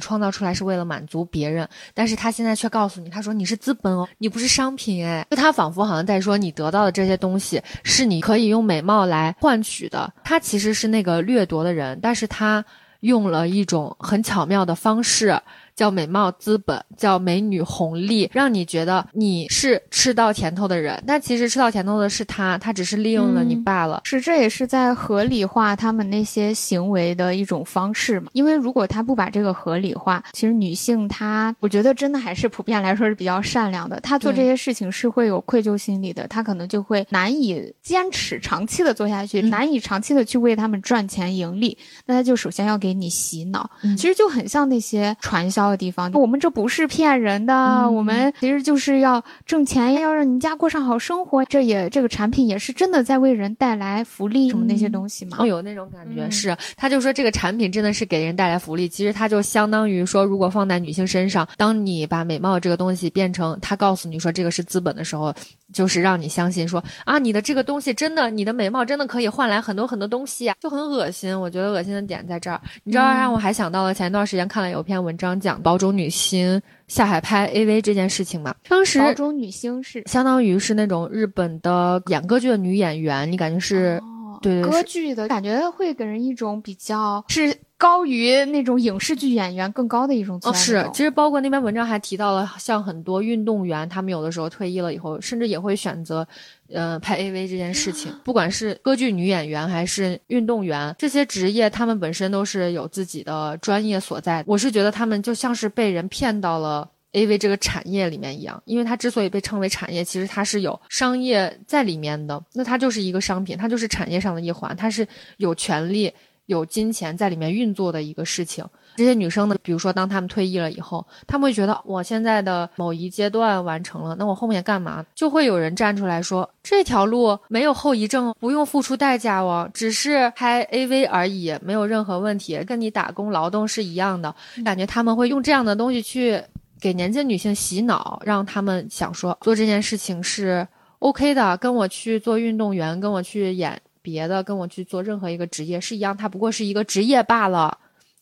创造出来是为了满足别人，但是他现在却告诉你，他说你是资本哦，你不是商品哎。就他仿佛好像在说，你得到的这些东西是你可以用美貌来换取的。他其实是那个掠夺的人，但是他用了一种很巧妙的方式。叫美貌资本，叫美女红利，让你觉得你是吃到甜头的人。但其实吃到甜头的是他，他只是利用了你罢了。
是，这也是在合理化他们那些行为的一种方式嘛？因为如果他不把这个合理化，其实女性她，我觉得真的还是普遍来说是比较善良的。她做这些事情是会有愧疚心理的，她可能就会难以坚持长期的做下去，难以长期的去为他们赚钱盈利。那他就首先要给你洗脑，其实就很像那些传销的地方。我们这不是骗人的，我们其实就是要挣钱，要让你家过上好生活。这也这个产品也是真的在为人带来福利什么那些东西嘛。
有那种感觉是，他就说这个产品真的是给人带来福利。其实他就相当于说，如果放在女性身上，当你把美貌这个东西变成他告诉你说这个是资本的时候，就是让你相信说啊，你的这个东西真的，你的美貌真的可以换来很多很多东西啊，就很恶心。我觉得恶心的点在这儿。你知道让我还想到了前一段时间看了有篇文章讲保种女星下海拍 AV 这件事情嘛？当时
保中女星是
相当于是那种日本的演歌剧的女演员，你感觉是？对
歌剧的感觉会给人一种比较是高于那种影视剧演员更高的一种
哦，是，其实包括那篇文章还提到了，像很多运动员，他们有的时候退役了以后，甚至也会选择，呃，拍 AV 这件事情。不管是歌剧女演员还是运动员，这些职业他们本身都是有自己的专业所在。我是觉得他们就像是被人骗到了。A V 这个产业里面一样，因为它之所以被称为产业，其实它是有商业在里面的。那它就是一个商品，它就是产业上的一环，它是有权利、有金钱在里面运作的一个事情。这些女生呢，比如说当她们退役了以后，她们会觉得我现在的某一阶段完成了，那我后面干嘛？就会有人站出来说，这条路没有后遗症，不用付出代价哦，只是拍 A V 而已，没有任何问题，跟你打工劳动是一样的。感觉他们会用这样的东西去。给年轻女性洗脑，让他们想说做这件事情是 OK 的，跟我去做运动员，跟我去演别的，跟我去做任何一个职业是一样，它不过是一个职业罢了。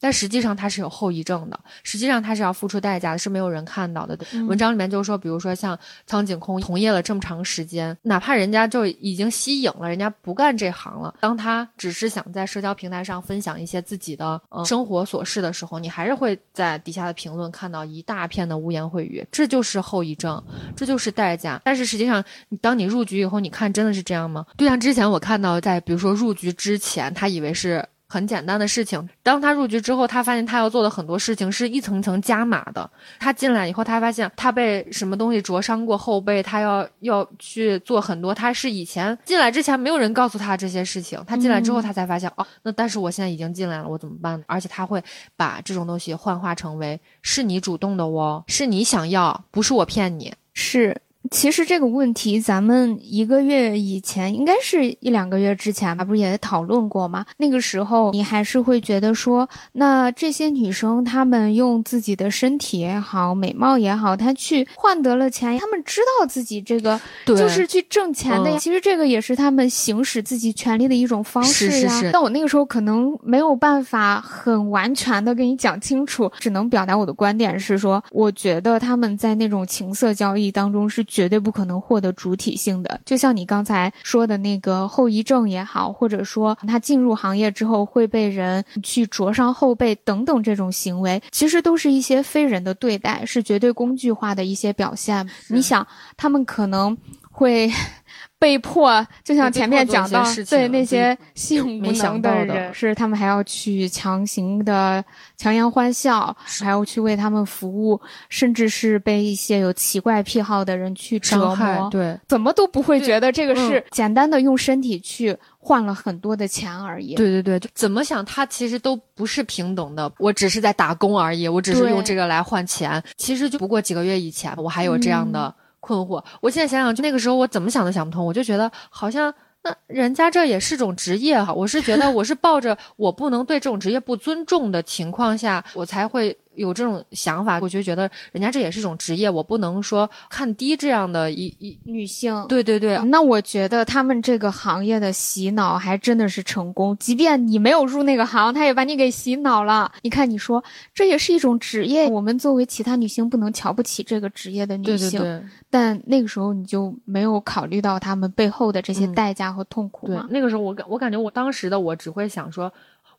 但实际上它是有后遗症的，实际上它是要付出代价的，是没有人看到的。文章里面就是说，比如说像苍井空从业了这么长时间，哪怕人家就已经息影了，人家不干这行了，当他只是想在社交平台上分享一些自己的呃生活琐事的时候，你还是会在底下的评论看到一大片的污言秽语，这就是后遗症，这就是代价。但是实际上，当你入局以后，你看真的是这样吗？就像之前我看到，在比如说入局之前，他以为是。很简单的事情，当他入局之后，他发现他要做的很多事情是一层层加码的。他进来以后，他发现他被什么东西灼伤过后背，他要要去做很多。他是以前进来之前没有人告诉他这些事情，他进来之后他才发现哦，那但是我现在已经进来了，我怎么办？而且他会把这种东西幻化成为是你主动的哦，是你想要，不是我骗你，
是。其实这个问题，咱们一个月以前，应该是一两个月之前吧，不是也讨论过吗？那个时候，你还是会觉得说，那这些女生她们用自己的身体也好，美貌也好，她去换得了钱，她们知道自己这个就是去挣钱的呀。其实这个也是她们行使自己权利的一种方式
呀。
但我那个时候可能没有办法很完全的跟你讲清楚，只能表达我的观点是说，我觉得他们在那种情色交易当中是。绝对不可能获得主体性的，就像你刚才说的那个后遗症也好，或者说他进入行业之后会被人去灼伤后背等等这种行为，其实都是一些非人的对待，是绝对工具化的一些表现。你想，他们可能会。被迫，就像前面讲到，对那些性无能的人，是他们还要去强行的强颜欢笑，还要去为他们服务，甚至是被一些有奇怪癖好的人去折磨。
对，
怎么都不会觉得这个是简单的用身体去换了很多的钱而已。
对对对，就怎么想，他其实都不是平等的。我只是在打工而已，我只是用这个来换钱。其实就不过几个月以前，我还有这样的。困惑，我现在想想，就那个时候我怎么想都想不通，我就觉得好像那人家这也是种职业哈，我是觉得我是抱着我不能对这种职业不尊重的情况下，我才会。有这种想法，我就觉得人家这也是一种职业，我不能说看低这样的一一
女性。
对对对，
那我觉得他们这个行业的洗脑还真的是成功，即便你没有入那个行，他也把你给洗脑了。你看，你说这也是一种职业，我们作为其他女性不能瞧不起这个职业的女性。
对对对。
但那个时候你就没有考虑到他们背后的这些代价和痛苦
吗？对，那个时候我感我感觉我当时的我只会想说。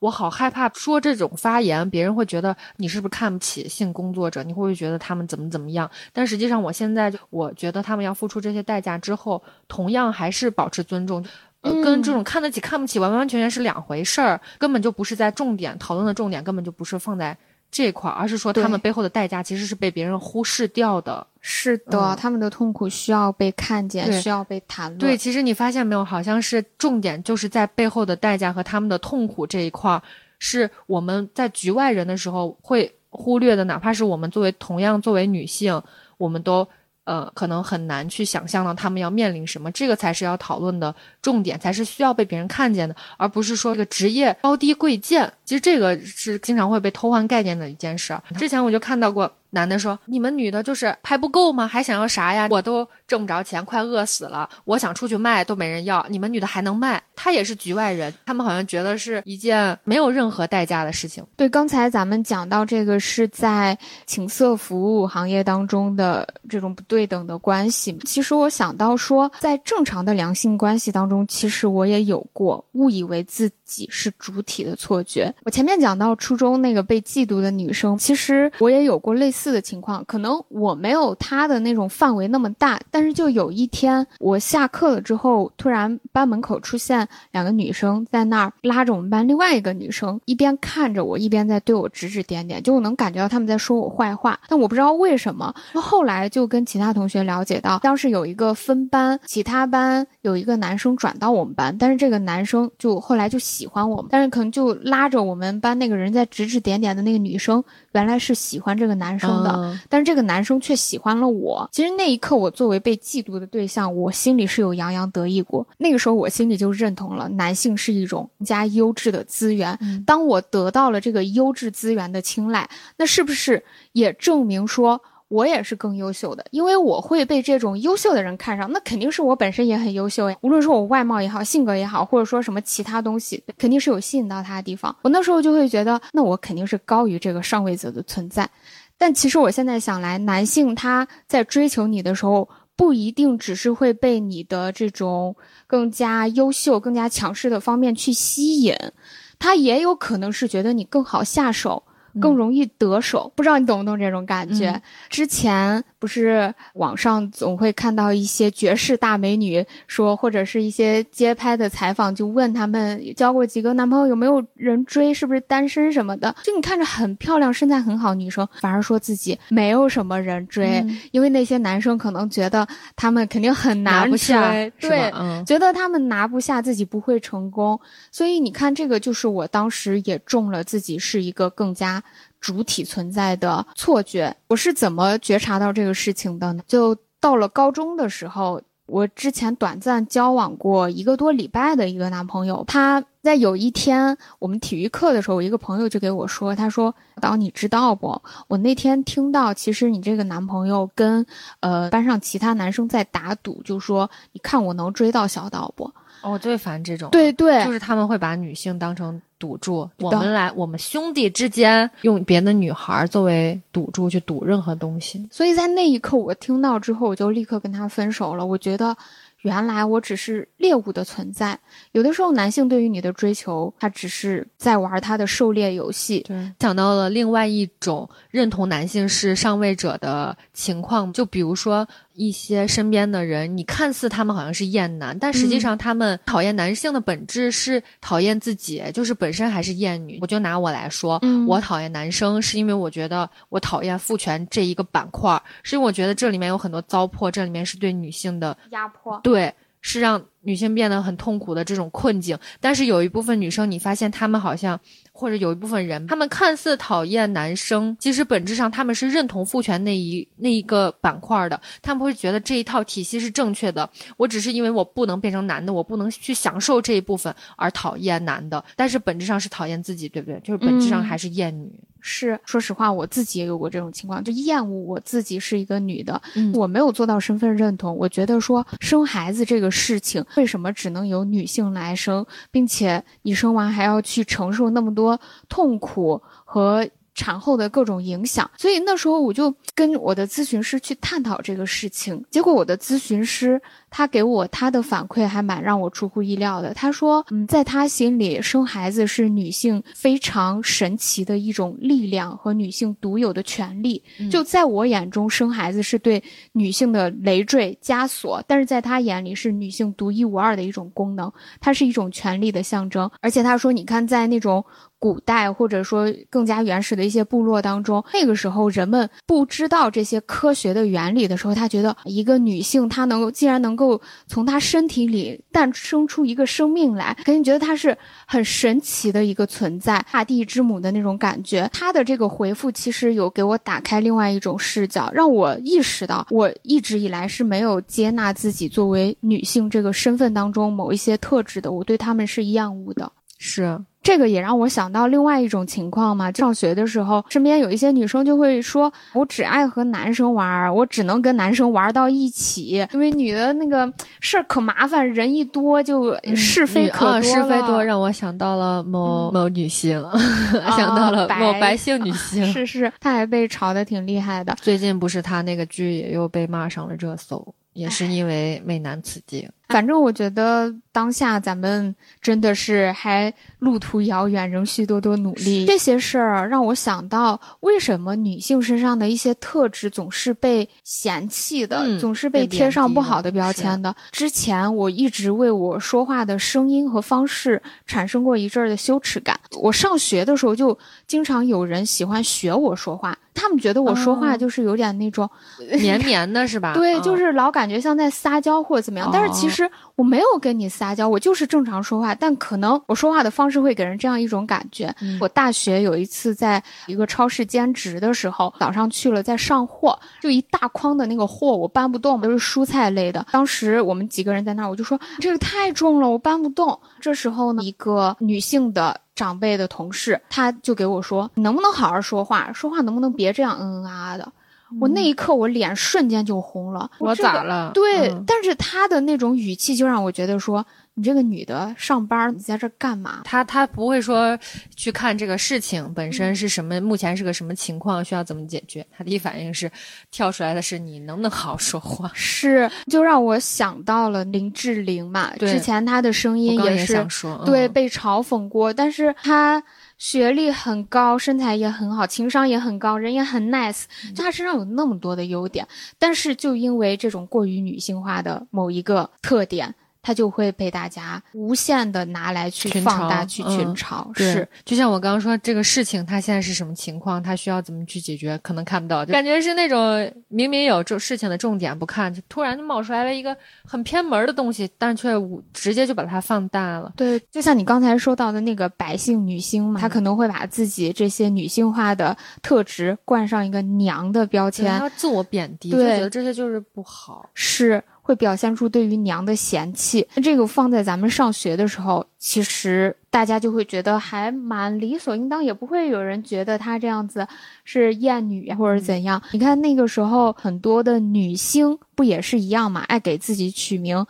我好害怕说这种发言，别人会觉得你是不是看不起性工作者？你会不会觉得他们怎么怎么样？但实际上，我现在我觉得他们要付出这些代价之后，同样还是保持尊重，呃，跟这种看得起看不起完完全全是两回事儿，根本就不是在重点讨论的重点，根本就不是放在。这块，而是说他们背后的代价其实是被别人忽视掉的。
是的，他们的痛苦需要被看见，需要被谈论。
对，其实你发现没有，好像是重点就是在背后的代价和他们的痛苦这一块，是我们在局外人的时候会忽略的。哪怕是我们作为同样作为女性，我们都。呃，可能很难去想象到他们要面临什么，这个才是要讨论的重点，才是需要被别人看见的，而不是说这个职业高低贵贱。其实这个是经常会被偷换概念的一件事。之前我就看到过。男的说：“你们女的就是还不够吗？还想要啥呀？我都挣不着钱，快饿死了。我想出去卖都没人要，你们女的还能卖？他也是局外人，他们好像觉得是一件没有任何代价的事情。
对，刚才咱们讲到这个是在情色服务行业当中的这种不对等的关系。其实我想到说，在正常的良性关系当中，其实我也有过误以为自己是主体的错觉。我前面讲到初中那个被嫉妒的女生，其实我也有过类似。”的情况，可能我没有他的那种范围那么大，但是就有一天我下课了之后，突然班门口出现两个女生在那儿拉着我们班另外一个女生，一边看着我，一边在对我指指点点，就我能感觉到他们在说我坏话，但我不知道为什么。后来就跟其他同学了解到，当时有一个分班，其他班有一个男生转到我们班，但是这个男生就后来就喜欢我们，但是可能就拉着我们班那个人在指指点点的那个女生，原来是喜欢这个男生。的，但是这个男生却喜欢了我。其实那一刻，我作为被嫉妒的对象，我心里是有洋洋得意过。那个时候，我心里就认同了男性是一种更加优质的资源。当我得到了这个优质资源的青睐，那是不是也证明说？我也是更优秀的，因为我会被这种优秀的人看上，那肯定是我本身也很优秀呀。无论说我外貌也好，性格也好，或者说什么其他东西，肯定是有吸引到他的地方。我那时候就会觉得，那我肯定是高于这个上位者的存在。但其实我现在想来，男性他在追求你的时候，不一定只是会被你的这种更加优秀、更加强势的方面去吸引，他也有可能是觉得你更好下手。更容易得手，不知道你懂不懂这种感觉？之前不是网上总会看到一些绝世大美女说，或者是一些街拍的采访，就问他们交过几个男朋友，有没有人追，是不是单身什么的？就你看着很漂亮、身材很好女生，反而说自己没有什么人追，因为那些男生可能觉得他们肯定很拿不下，对，觉得他们拿不下，自己不会成功。所以你看，这个就是我当时也中了自己是一个更加。主体存在的错觉，我是怎么觉察到这个事情的呢？就到了高中的时候，我之前短暂交往过一个多礼拜的一个男朋友，他在有一天我们体育课的时候，我一个朋友就给我说，他说：“导，你知道不？我那天听到，其实你这个男朋友跟呃班上其他男生在打赌，就说你看我能追到小岛不？”
我最烦这种，
对对，
就是他们会把女性当成赌注，我们来，我们兄弟之间用别的女孩作为赌注去赌任何东西。
所以在那一刻，我听到之后，我就立刻跟他分手了。我觉得。原来我只是猎物的存在，有的时候男性对于你的追求，他只是在玩他的狩猎游戏。
对，想到了另外一种认同男性是上位者的情况，就比如说一些身边的人，你看似他们好像是厌男，但实际上他们讨厌男性的本质是讨厌自己，就是本身还是厌女。我就拿我来说，我讨厌男生是因为我觉得我讨厌父权这一个板块，是因为我觉得这里面有很多糟粕，这里面是对女性的
压迫。
对。对，是让女性变得很痛苦的这种困境。但是有一部分女生，你发现她们好像，或者有一部分人，她们看似讨厌男生，其实本质上他们是认同父权那一那一个板块的。他们会觉得这一套体系是正确的。我只是因为我不能变成男的，我不能去享受这一部分而讨厌男的。但是本质上是讨厌自己，对不对？就是本质上还是厌女。
是，说实话，我自己也有过这种情况，就厌恶我自己是一个女的，我没有做到身份认同。我觉得说生孩子这个事情，为什么只能由女性来生，并且你生完还要去承受那么多痛苦和产后的各种影响。所以那时候我就跟我的咨询师去探讨这个事情，结果我的咨询师。他给我他的反馈还蛮让我出乎意料的。他说，嗯，在他心里，生孩子是女性非常神奇的一种力量和女性独有的权利。就在我眼中，生孩子是对女性的累赘枷锁，但是在他眼里是女性独一无二的一种功能，它是一种权利的象征。而且他说，你看，在那种。古代或者说更加原始的一些部落当中，那个时候人们不知道这些科学的原理的时候，他觉得一个女性她能够既然能够从她身体里诞生出一个生命来，肯定觉得她是很神奇的一个存在，大地之母的那种感觉。他的这个回复其实有给我打开另外一种视角，让我意识到我一直以来是没有接纳自己作为女性这个身份当中某一些特质的，我对他们是厌恶的。
是。
这个也让我想到另外一种情况嘛。上学的时候，身边有一些女生就会说：“我只爱和男生玩，我只能跟男生玩到一起，因为女的那个事儿可麻烦，人一多就是非可多
是非多，让我想到了某某女性，*laughs* 想到了某白姓女性。
是是，她还被炒得挺厉害的。
最近不是她那个剧也又被骂上了热搜。也是因为美男子境。
反正我觉得当下咱们真的是还路途遥远，仍需多多努力。这些事儿让我想到，为什么女性身上的一些特质总是被嫌弃的，总是被贴上不好的标签的？之前我一直为我说话的声音和方式产生过一阵儿的羞耻感。我上学的时候就经常有人喜欢学我说话。他们觉得我说话就是有点那种
绵绵的，是吧？*laughs*
对，就是老感觉像在撒娇或者怎么样。但是其实我没有跟你撒娇，我就是正常说话。但可能我说话的方式会给人这样一种感觉。我大学有一次在一个超市兼职的时候，早上去了在上货，就一大筐的那个货我搬不动，都是蔬菜类的。当时我们几个人在那儿，我就说这个太重了，我搬不动。这时候呢，一个女性的。长辈的同事，他就给我说：“你能不能好好说话？说话能不能别这样嗯嗯啊啊的？”我那一刻，我脸瞬间就红了。
我咋了？
对，但是他的那种语气就让我觉得说。你这个女的上班，你在这干嘛？
她她不会说去看这个事情本身是什么，目前是个什么情况，需要怎么解决？她第一反应是跳出来的是你能不能好好说话？
是，就让我想到了林志玲嘛，之前她的声音
也
是对被嘲讽过，但是她学历很高，身材也很好，情商也很高，人也很 nice，就她身上有那么多的优点，但是就因为这种过于女性化的某一个特点。他就会被大家无限的拿来去放大、去群嘲。是，
就像我刚刚说这个事情，他现在是什么情况，他需要怎么去解决，可能看不到，感觉是那种明明有这事情的重点不看，就突然就冒出来了一个很偏门的东西，但却直接就把它放大了。
对，就像你刚才说到的那个白姓女星嘛，她可能会把自己这些女性化的特质冠上一个娘的标签，
她自我贬低，就觉得这些就是不好。
是。会表现出对于娘的嫌弃，那这个放在咱们上学的时候，其实大家就会觉得还蛮理所应当，也不会有人觉得她这样子是厌女或者怎样。你看那个时候很多的女星不也是一样嘛，爱给自己取名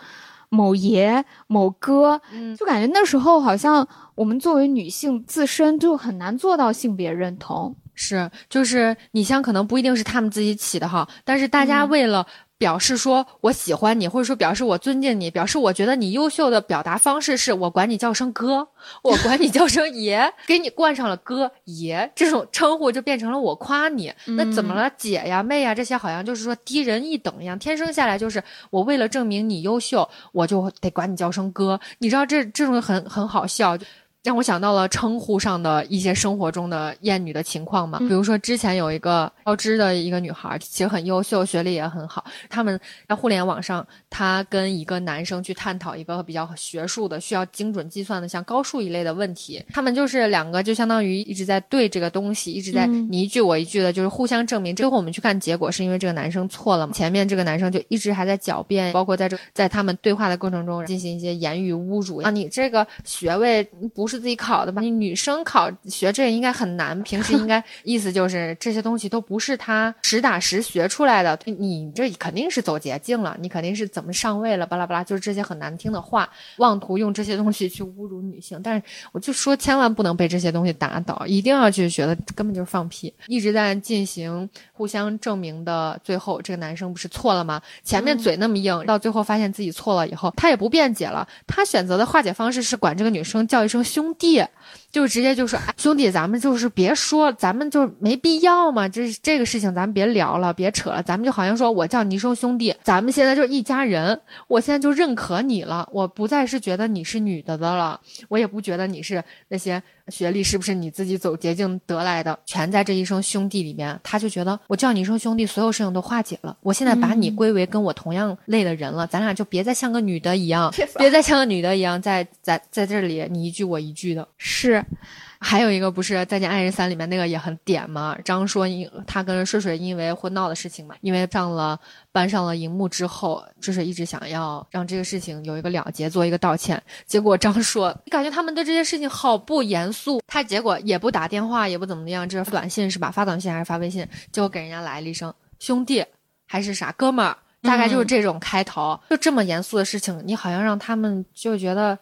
某爷、某哥，就感觉那时候好像我们作为女性自身就很难做到性别认同。
是，就是你像可能不一定是他们自己起的哈，但是大家为了。表示说我喜欢你，或者说表示我尊敬你，表示我觉得你优秀的表达方式是我管你叫声哥，我管你叫声爷，给你冠上了哥爷这种称呼，就变成了我夸你。那怎么了，姐呀、妹呀这些好像就是说低人一等一样，天生下来就是我为了证明你优秀，我就得管你叫声哥。你知道这这种很很好笑。让我想到了称呼上的一些生活中的厌女的情况嘛，比如说之前有一个高知的一个女孩，其实很优秀，学历也很好。他们在互联网上，她跟一个男生去探讨一个比较学术的、需要精准计算的，像高数一类的问题。他们就是两个，就相当于一直在对这个东西，一直在你一句我一句的，就是互相证明。最后我们去看结果，是因为这个男生错了嘛？前面这个男生就一直还在狡辩，包括在这在他们对话的过程中进行一些言语侮辱啊，你这个学位不是。自己考的吧？你女生考学这应该很难，*laughs* 平时应该意思就是这些东西都不不是他实打实学出来的，你这肯定是走捷径了，你肯定是怎么上位了，巴拉巴拉，就是这些很难听的话，妄图用这些东西去侮辱女性。但是我就说，千万不能被这些东西打倒，一定要去学的，根本就是放屁，一直在进行互相证明的。最后，这个男生不是错了吗？前面嘴那么硬，到最后发现自己错了以后，他也不辩解了，他选择的化解方式是管这个女生叫一声兄弟。就直接就说，兄弟，咱们就是别说，咱们就没必要嘛。这这个事情，咱们别聊了，别扯了。咱们就好像说，我叫你一声兄弟，咱们现在就是一家人。我现在就认可你了，我不再是觉得你是女的的了，我也不觉得你是那些学历是不是你自己走捷径得来的，全在这一声兄弟里面。他就觉得我叫你一声兄弟，所有事情都化解了。我现在把你归为跟我同样类的人了，咱俩就别再像个女的一样，*laughs* 别再像个女的一样，在在在这里你一句我一句的，
是。
还有一个不是《再见爱人三》里面那个也很点吗？张说因他跟睡睡因为婚闹的事情嘛，因为上了搬上了荧幕之后，就是一直想要让这个事情有一个了结，做一个道歉。结果张说，你感觉他们对这些事情好不严肃。他结果也不打电话，也不怎么样，这是短信是吧？发短信还是发微信？结果给人家来了一声兄弟，还是啥哥们儿？大概就是这种开头。就这么严肃的事情，你好像让他们就觉得。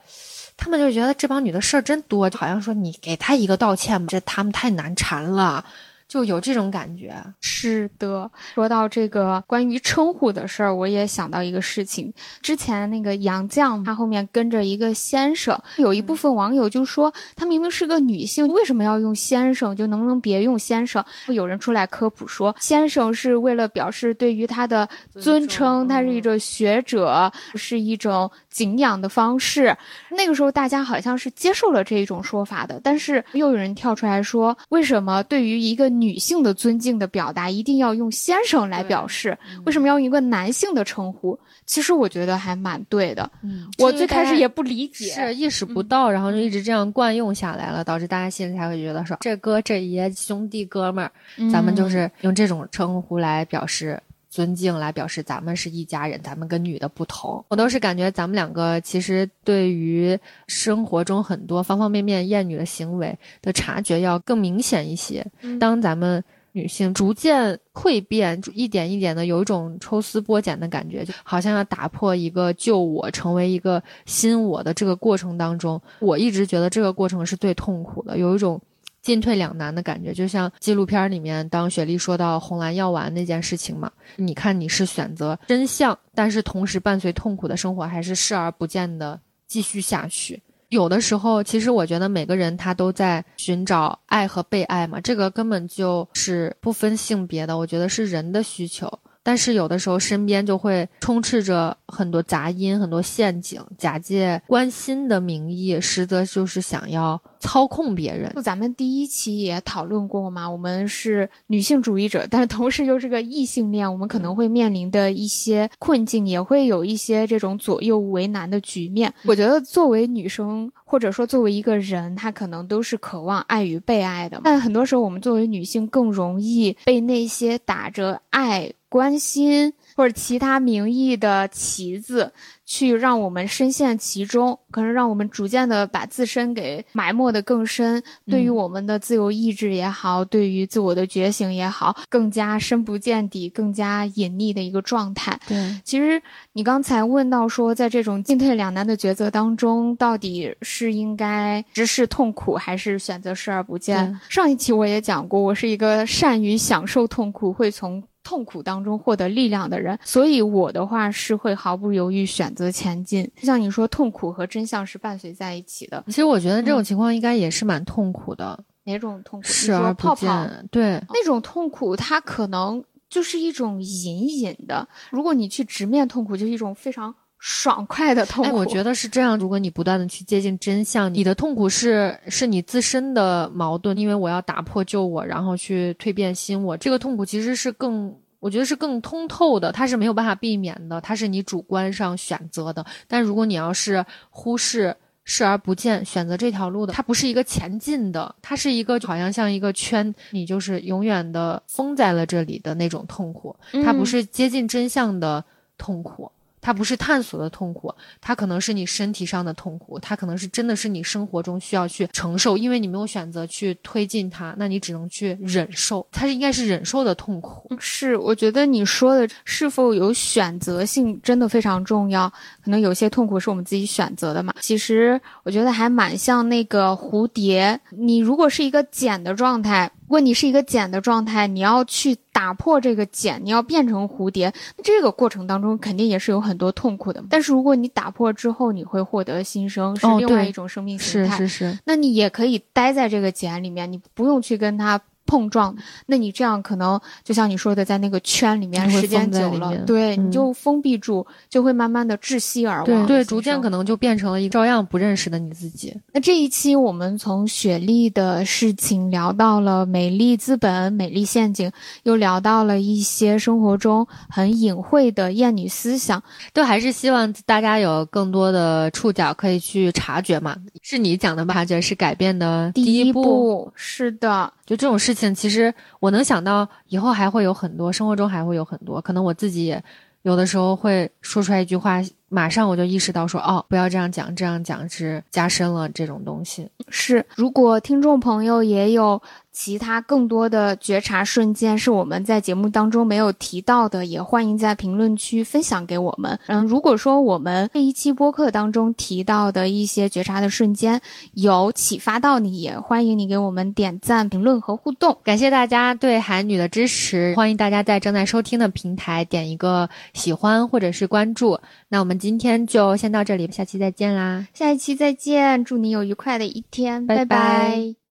他们就觉得这帮女的事儿真多，就好像说你给她一个道歉吧，这他们太难缠了。就有这种感觉，
是的。说到这个关于称呼的事儿，我也想到一个事情。之前那个杨绛，她后面跟着一个先生，有一部分网友就说，她明明是个女性，为什么要用先生？就能不能别用先生？有人出来科普说，先生是为了表示对于她的尊称，他是一个学者，是一种敬仰的方式。那个时候大家好像是接受了这一种说法的，但是又有人跳出来说，为什么对于一个女女性的尊敬的表达一定要用先生来表示，为什么要用一个男性的称呼？其实我觉得还蛮对的。嗯，我最开始也不理解，
是意识不到，然后就一直这样惯用下来了，导致大家心里才会觉得说这哥这爷兄弟哥们儿，咱们就是用这种称呼来表示。尊敬来表示咱们是一家人，咱们跟女的不同。我都是感觉咱们两个其实对于生活中很多方方面面厌女的行为的察觉要更明显一些。当咱们女性逐渐蜕变，一点一点的有一种抽丝剥茧的感觉，就好像要打破一个旧我，成为一个新我的这个过程当中，我一直觉得这个过程是最痛苦的，有一种。进退两难的感觉，就像纪录片里面，当雪莉说到红蓝药丸那件事情嘛，你看你是选择真相，但是同时伴随痛苦的生活，还是视而不见的继续下去。有的时候，其实我觉得每个人他都在寻找爱和被爱嘛，这个根本就是不分性别的，我觉得是人的需求。但是有的时候身边就会充斥着很多杂音、很多陷阱，假借关心的名义，实则就是想要操控别人。
就咱们第一期也讨论过嘛，我们是女性主义者，但是同时又是个异性恋，我们可能会面临的一些困境，也会有一些这种左右为难的局面。我觉得作为女生，或者说作为一个人，她可能都是渴望爱与被爱的。但很多时候，我们作为女性更容易被那些打着爱。关心或者其他名义的旗子，去让我们深陷其中，可能让我们逐渐的把自身给埋没的更深。对于我们的自由意志也好，对于自我的觉醒也好，更加深不见底、更加隐匿的一个状态。
对，
其实你刚才问到说，在这种进退两难的抉择当中，到底是应该直视痛苦，还是选择视而不见？上一期我也讲过，我是一个善于享受痛苦，会从。痛苦当中获得力量的人，所以我的话是会毫不犹豫选择前进。就像你说，痛苦和真相是伴随在一起的。
其实我觉得这种情况应该也是蛮痛苦的。
哪种痛苦？
视而不见。对，
那种痛苦它可能就是一种隐隐的。如果你去直面痛苦，就是一种非常爽快的痛苦。
我觉得是这样。如果你不断的去接近真相，你的痛苦是是你自身的矛盾，因为我要打破旧我，然后去蜕变新我。这个痛苦其实是更。我觉得是更通透的，它是没有办法避免的，它是你主观上选择的。但如果你要是忽视、视而不见，选择这条路的，它不是一个前进的，它是一个好像像一个圈，你就是永远的封在了这里的那种痛苦。它不是接近真相的痛苦，它不是探索的痛苦，它可能是你身体上的痛苦，它可能是真的是你生活中需要去承受，因为你没有选择去推进它，那你只能去忍受，它是应该是忍受的痛苦。
是，我觉得你说的是否有选择性真的非常重要，可能有些痛苦是我们自己选择的嘛。其实我觉得还蛮像那个蝴蝶，你如果是一个茧的状态。如果你是一个茧的状态，你要去打破这个茧，你要变成蝴蝶，那这个过程当中肯定也是有很多痛苦的。但是如果你打破之后，你会获得新生，是另外一种生命形
态。是是是。
那你也可以待在这个茧里面，你不用去跟它。碰撞，那你这样可能就像你说的，在那个圈里面时间久了，对，你就封闭住，就会慢慢的窒息而亡，
对，逐渐可能就变成了一个照样不认识的你自己。
那这一期我们从雪莉的事情聊到了美丽资本、美丽陷阱，又聊到了一些生活中很隐晦的厌女思想，
都还是希望大家有更多的触角可以去察觉嘛。是你讲的吧？察觉是改变的第
一
步，
是的。
就这种事情，其实我能想到以后还会有很多，生活中还会有很多。可能我自己也有的时候会说出来一句话，马上我就意识到说，哦，不要这样讲，这样讲是加深了这种东西。
是，如果听众朋友也有。其他更多的觉察瞬间是我们在节目当中没有提到的，也欢迎在评论区分享给我们。嗯，如果说我们这一期播客当中提到的一些觉察的瞬间有启发到你，也欢迎你给我们点赞、评论和互动。
感谢大家对韩女的支持，欢迎大家在正在收听的平台点一个喜欢或者是关注。那我们今天就先到这里，下期再见啦！
下一期再见，祝你有愉快的一天，拜拜。